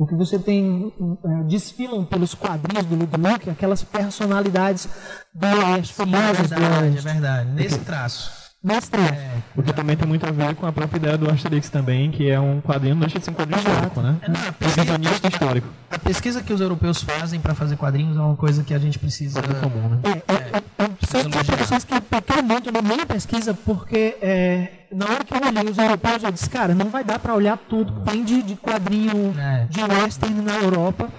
Porque você tem. Uh, desfilam pelos quadrinhos do Luke aquelas personalidades do Oeste, famosas é verdade, É verdade, nesse traço. Traço. É, porque também tem muito a ver com a própria ideia do Asterix também, que é um quadrinho, não deixa de ser um quadrinho histórico, né? É, não, a pesquisa, histórico. A pesquisa que os europeus fazem para fazer quadrinhos é uma coisa que a gente precisa. É comum, né? É, é, é, só para vocês que pequei muito na minha pesquisa, porque é, na hora que eu olhei os europeus, eu disse, cara, não vai dar para olhar tudo que tem de, de quadrinho é. de western na Europa,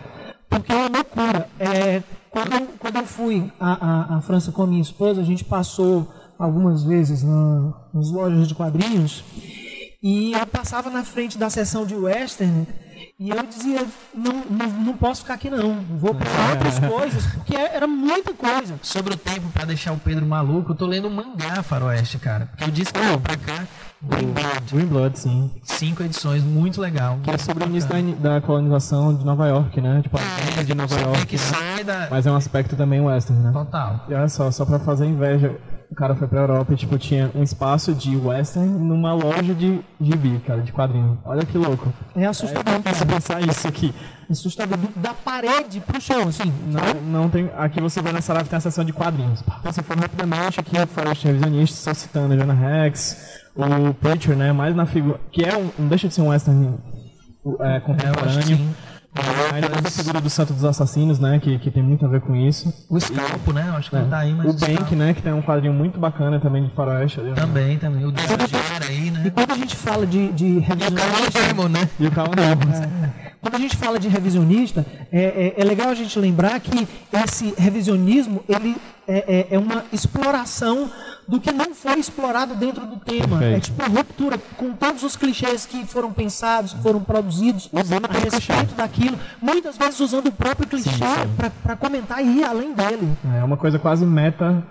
porque é uma loucura. É, quando, eu, quando eu fui à, à, à, França com a minha esposa, a gente passou algumas vezes na, nas lojas de quadrinhos, e eu passava na frente da seção de western e eu dizia, não, não, não posso ficar aqui não, vou <laughs> para outras coisas, porque era muita coisa. Sobre o tempo, para deixar o Pedro maluco, eu tô lendo um mangá faroeste, cara. Porque eu disse que eu pra cá, Green Blood. Green Blood, sim. Cinco edições, muito legal. Que é sobre o início da, da, colonização de Nova York, né? Tipo, a é, de Nova York. Que né? sai da... Mas é um aspecto também western, né? Total. E olha só, só pra fazer inveja, o cara foi pra Europa e, tipo, tinha um espaço de western numa loja de gibi, cara, de quadrinho. Olha que louco. É assustador. É pensar isso aqui. Assustador. Da parede pro chão, assim. Não, não tem... Aqui você vai na que tem a seção de quadrinhos. Se for rapidamente, aqui o Forest Revisionista, só citando a Jonah Rex, o Preacher, né, mais na figura... Que é um... Não deixa de ser um western é, contemporâneo. Ainda mais a figura do Santo dos Assassinos, né? Que, que tem muito a ver com isso. O Scalpo, né? Acho que é. não tá aí, mas. O, o Bank, né? Que tem um quadrinho muito bacana também de faroeste. Ali, né? também, né? também. O Desagiar aí, né? E quando a gente fala de, de revisionista. né? E o Carl é, Quando a gente fala de revisionista, é, é, é, legal a gente lembrar que esse revisionismo ele é, é, é uma exploração do que não foi explorado dentro do tema. Perfeito. É tipo uma ruptura com todos os clichês que foram pensados, que foram produzidos usando a respeito daquilo, muitas vezes usando o próprio clichê para comentar e ir além dele. É uma coisa quase meta.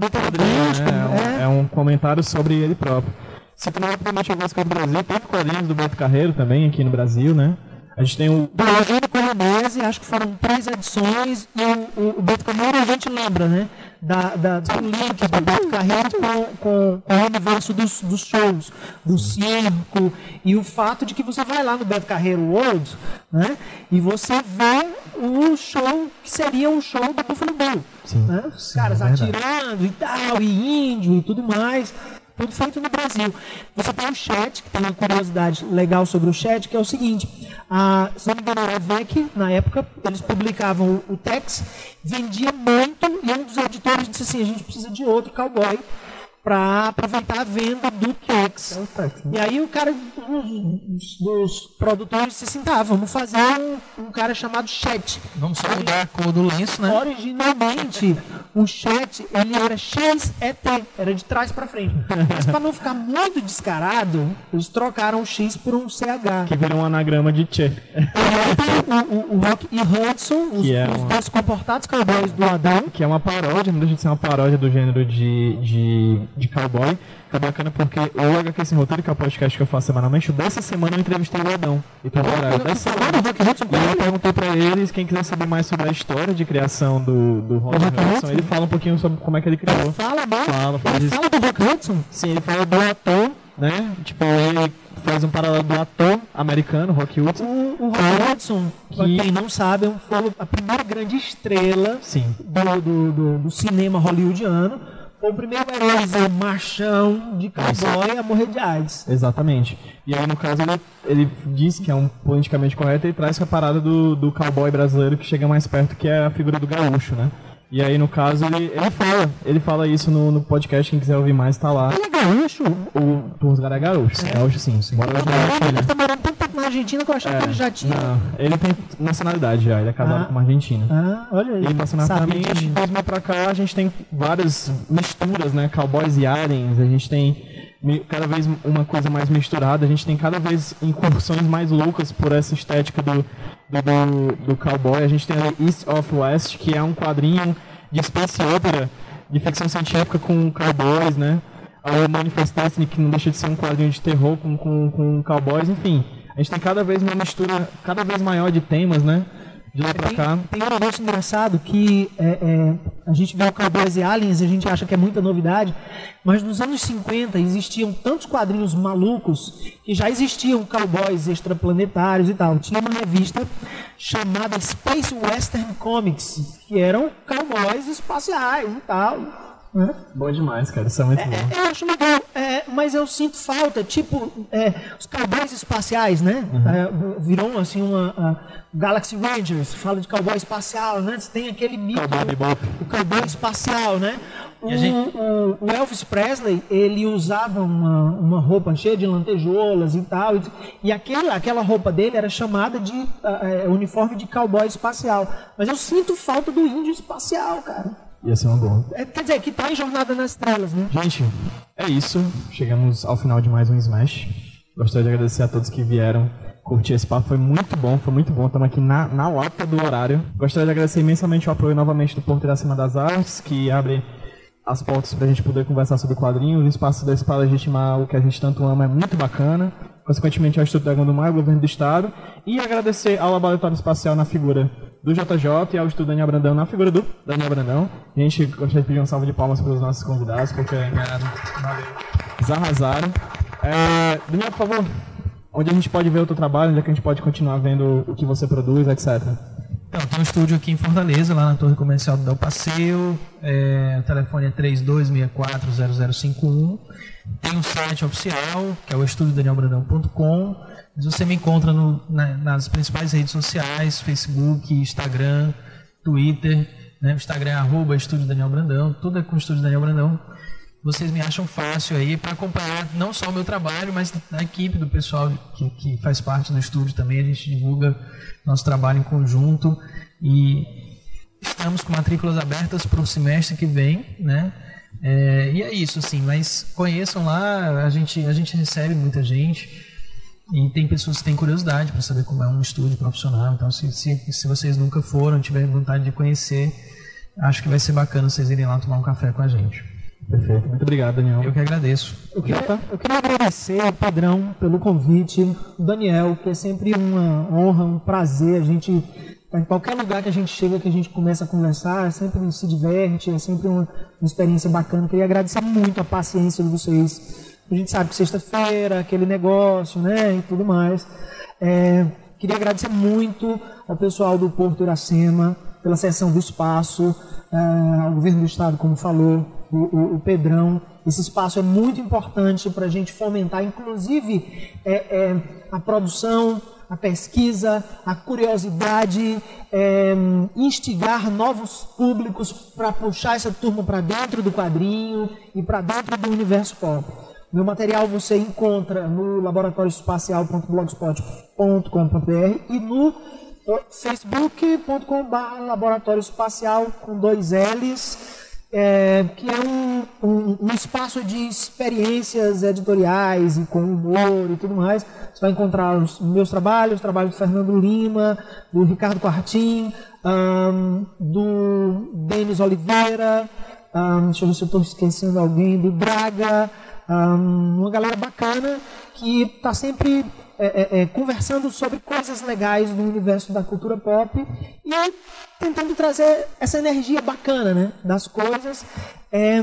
É, é, é, um comentário sobre ele próprio. Citando rapidamente algumas coisas do Brasil, teve quadrinhos do Beto Carreiro também aqui no Brasil, né? A gente tem o. Do Eugênio Colonese, acho que foram três edições, e o, o, o Beto Carreiro a gente lembra, né? Da, da, do link do Beto Carreiro com, com, com o universo dos, dos shows, do circo, e o fato de que você vai lá no Beto Carreiro World, né? E você vê o show que seria um show da Buffalo Bill. Sim, né? Os sim, caras é atirando e tal, e índio e tudo mais tudo feito no Brasil. Você tem o chat, que tem uma curiosidade legal sobre o chat, que é o seguinte: a, se não VEC, na época, eles publicavam o, o Tex, vendia muito, e um dos editores disse assim: a gente precisa de outro cowboy para aproveitar a venda do Kex. É né? E aí o cara, um dos produtores disse assim, tá, vamos fazer um, um cara chamado Chat. Vamos só mudar a cor do lenço, né? Originalmente, o Chat, ele era XET, era de trás para frente. Mas para não ficar muito descarado, eles trocaram o X por um CH. Que virou um anagrama de Che. o, o, o Rock e Hudson, os, é uma... os dois comportados cowboys do Adão. Que é uma paródia, não deixa de ser uma paródia do gênero de, de de cowboy. É bacana porque o HQ Sem Roteiro, que é o podcast que eu faço semanalmente, dessa semana eu entrevistei o Adão. Então, cara, dessa semana eu perguntei pra eles, quem quiser saber mais sobre a história de criação do, do Rock Hudson, ele fala um pouquinho sobre como é que ele criou. Fala, mano. Fala, fala, ele fala do Rock Hudson? Sim, ele fala do ator, né? Tipo, ele faz um paralelo do ator americano, Rock Hudson. O, o Rock Hudson, que... quem não sabe, é foi a primeira grande estrela Sim. Do, do, do, do cinema hollywoodiano o primeiro herói machão de cowboy a morrer de AIDS. Exatamente. E aí, no caso, ele, ele diz que é um politicamente correto e traz a parada do, do cowboy brasileiro que chega mais perto, que é a figura do gaúcho, né? E aí, no caso, ele, ele fala, ele fala isso no, no podcast, quem quiser ouvir mais, tá lá. Ele é gaúcho? O Tursgar é gaúcho, é. gaúcho sim. sim. Bora ele tá morando tanto tempo na Argentina que eu achava é, que ele já tinha. Não, ele tem nacionalidade já, ele é casado ah. com uma argentina. Ah, olha aí. Ele passou na família, 2000 pra cá, a gente tem várias misturas, né? Cowboys e aliens, a gente tem cada vez uma coisa mais misturada, a gente tem cada vez incursões mais loucas por essa estética do, do, do cowboy. A gente tem East of West, que é um quadrinho de space opera de ficção científica com cowboys, né? O Manifest Destiny, que não deixa de ser um quadrinho de terror com, com, com cowboys, enfim. A gente tem cada vez uma mistura cada vez maior de temas, né? De lá pra Tem, cá. tem um negócio engraçado que é, é, a gente vê o Cowboys e Aliens e a gente acha que é muita novidade, mas nos anos 50 existiam tantos quadrinhos malucos que já existiam cowboys extraplanetários e tal. Tinha uma revista chamada Space Western Comics, que eram cowboys espaciais e tal. Né? Bom demais, cara. Isso é muito bom. É, eu acho legal, é, mas eu sinto falta, tipo, é, os cowboys espaciais, né? É, virou assim uma. a Galaxy Rangers, fala de cowboy espacial, né? Você tem aquele mito. Cowboy. O cowboy espacial, né? O, E gente- o- o Elvis Presley, ele usava uma, uma roupa cheia de lantejoulas e tal. E, e aquela, aquela roupa dele era chamada de é, uniforme de cowboy espacial. Mas eu sinto falta do índio espacial, cara. Ia ser uma boa. É, quer dizer, que tá em Jornada nas Estrelas, né? Gente, é isso. Chegamos ao final de mais um Smash. Gostaria de agradecer a todos que vieram curtir esse papo. Foi muito bom, foi muito bom. Estamos aqui na, na lata do horário. Gostaria de agradecer imensamente o apoio novamente do Porto Acima das Artes, que abre as portas para a gente poder conversar sobre quadrinhos. O espaço desse para legitimar o que a gente tanto ama é muito bacana. Consequentemente, ao Instituto Dragão do Mar, Governo do Estado. E agradecer ao Laboratório Espacial na figura do JJ e ao Instituto Daniel Brandão na figura do Daniel Brandão. A gente gostaria de pedir uma salva de palmas para os nossos convidados, porque eles arrasaram. É, Daniel, por favor, onde a gente pode ver o teu trabalho, onde é que a gente pode continuar vendo o que você produz, etc. Então, tem um estúdio aqui em Fortaleza, lá na Torre Comercial do Del Passeio. É, o telefone é 32640051. Tem um site oficial, que é o estudiodanielbrandão.com. Mas você me encontra no- na- nas principais redes sociais, Facebook, Instagram, Twitter. Né? O Instagram é arroba Estúdio Daniel Brandão. Tudo é com o Estúdio Daniel Brandão. Vocês me acham fácil aí para acompanhar não só o meu trabalho, mas a equipe do pessoal que, que faz parte do estúdio também. A gente divulga nosso trabalho em conjunto e estamos com matrículas abertas para o semestre que vem, né? É, e é isso, assim, mas conheçam lá, a gente, a gente recebe muita gente e tem pessoas que têm curiosidade para saber como é um estúdio profissional. Então, se, se, se vocês nunca foram, tiverem vontade de conhecer, acho que vai ser bacana vocês irem lá tomar um café com a gente. Perfeito. Muito obrigado, Daniel. Eu que agradeço. Eu queria, eu queria agradecer ao Padrão pelo convite, o Daniel, que é sempre uma honra, um prazer. A gente, em qualquer lugar que a gente chega, que a gente começa a conversar, sempre se diverte, é sempre uma, uma experiência bacana. Queria agradecer muito a paciência de vocês. A gente sabe que sexta-feira, aquele negócio, né, e tudo mais. É, queria agradecer muito ao pessoal do Porto Iracema pela cessão do espaço, ah, ao governo do estado, como falou, o, o- o Pedrão. Esse espaço é muito importante para a gente fomentar, inclusive, é, é, a produção, a pesquisa, a curiosidade, é, instigar novos públicos para puxar essa turma para dentro do quadrinho e para dentro do universo pop. Meu material você encontra no laboratorioespacial.blogspot.com.br e no facebook.com.br laboratório espacial com dois L's, é, que é um, um- um espaço de experiências editoriais e com humor e tudo mais. Você vai encontrar os meus trabalhos, os trabalhos do Fernando Lima, do Ricardo Quartim, ahn, do Denis Oliveira, deixa eu ver se estou esquecendo alguém, do Braga, uma galera bacana que está sempre é, é, é, conversando sobre coisas legais do universo da cultura pop e tentando trazer essa energia bacana né, das coisas. É,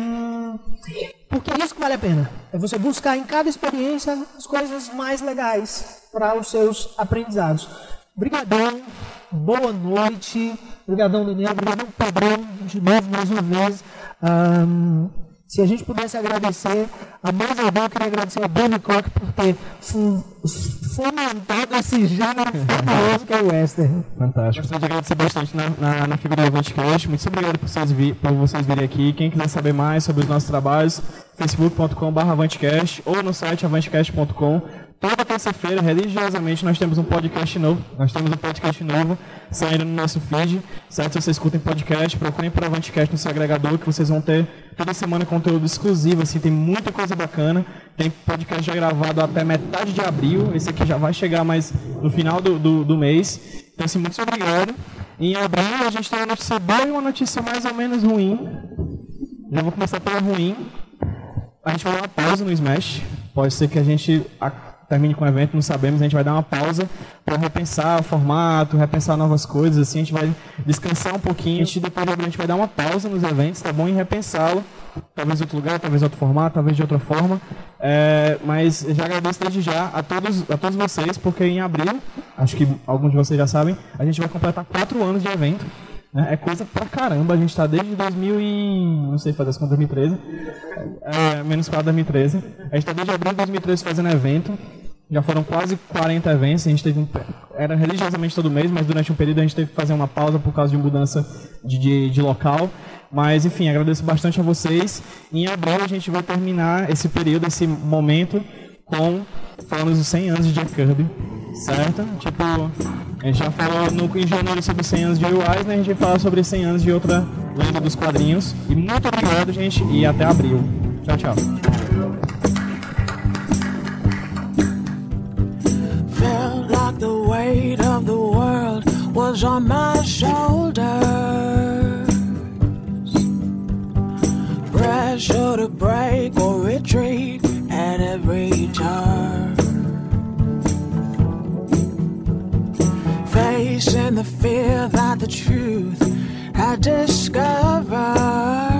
porque é isso que vale a pena. É você buscar em cada experiência as coisas mais legais para os seus aprendizados. Obrigadão, boa noite. Obrigadão, Daniel. Obrigadão, Pedrão, de novo, mais uma vez. Ahn, se a gente pudesse agradecer, a mais alguém, eu queria agradecer ao Danny Koch por ter fomentado esse gênero fabuloso que é o western. Fantástico. Gostaria de agradecer bastante na, na, na figura do Avantcast. Muito obrigado por vocês, vi, por vocês virem aqui. Quem quiser saber mais sobre os nossos trabalhos, facebook.com.br Avantcast ou no site avantcast.com. Toda terça-feira, religiosamente, nós temos um podcast novo. Nós temos um podcast novo saindo no nosso feed. Certo? Se vocês curtem podcast, procurem por Avantcast no seu agregador, que vocês vão ter toda semana conteúdo exclusivo. Assim, tem muita coisa bacana. Tem podcast já gravado até metade de abril. Esse aqui já vai chegar mais no final do, do, do mês. Então, assim, muito obrigado. Em abril, a gente tem uma notícia boa e uma notícia mais ou menos ruim. Já vou começar pela ruim. A gente vai dar uma pausa no Smash. Pode ser que a gente termine com o evento, não sabemos, a gente vai dar uma pausa para repensar o formato, repensar novas coisas, assim, a gente vai descansar um pouquinho, a gente, depois de a gente vai dar uma pausa nos eventos, tá bom? E repensá-lo, talvez outro lugar, talvez outro formato, talvez de outra forma, é, mas já agradeço desde já a todos, a todos vocês, porque em abril, acho que alguns de vocês já sabem, a gente vai completar quatro anos de evento? É coisa pra caramba, a gente está desde 2000 e... não sei fazer as contas, 2013, é, menos 4 2013. A gente está desde abril de 2013 fazendo evento, já foram quase 40 eventos, a gente teve um, era religiosamente todo mês, mas durante um período a gente teve que fazer uma pausa por causa de mudança de, de, de local. Mas enfim, agradeço bastante a vocês. Em abril a gente vai terminar esse período, esse momento com falando dos 100 anos de Jack Kirby, certo? Tipo, a gente já falou no, em janeiro sobre 100 anos de Will Eisner, a gente vai falar sobre 100 anos de outra lenda dos quadrinhos. E muito obrigado, gente, e até abril. Tchau, tchau. Was on my shoulders. Pressure to break or retreat at every turn. peace and the fear that the truth I discover.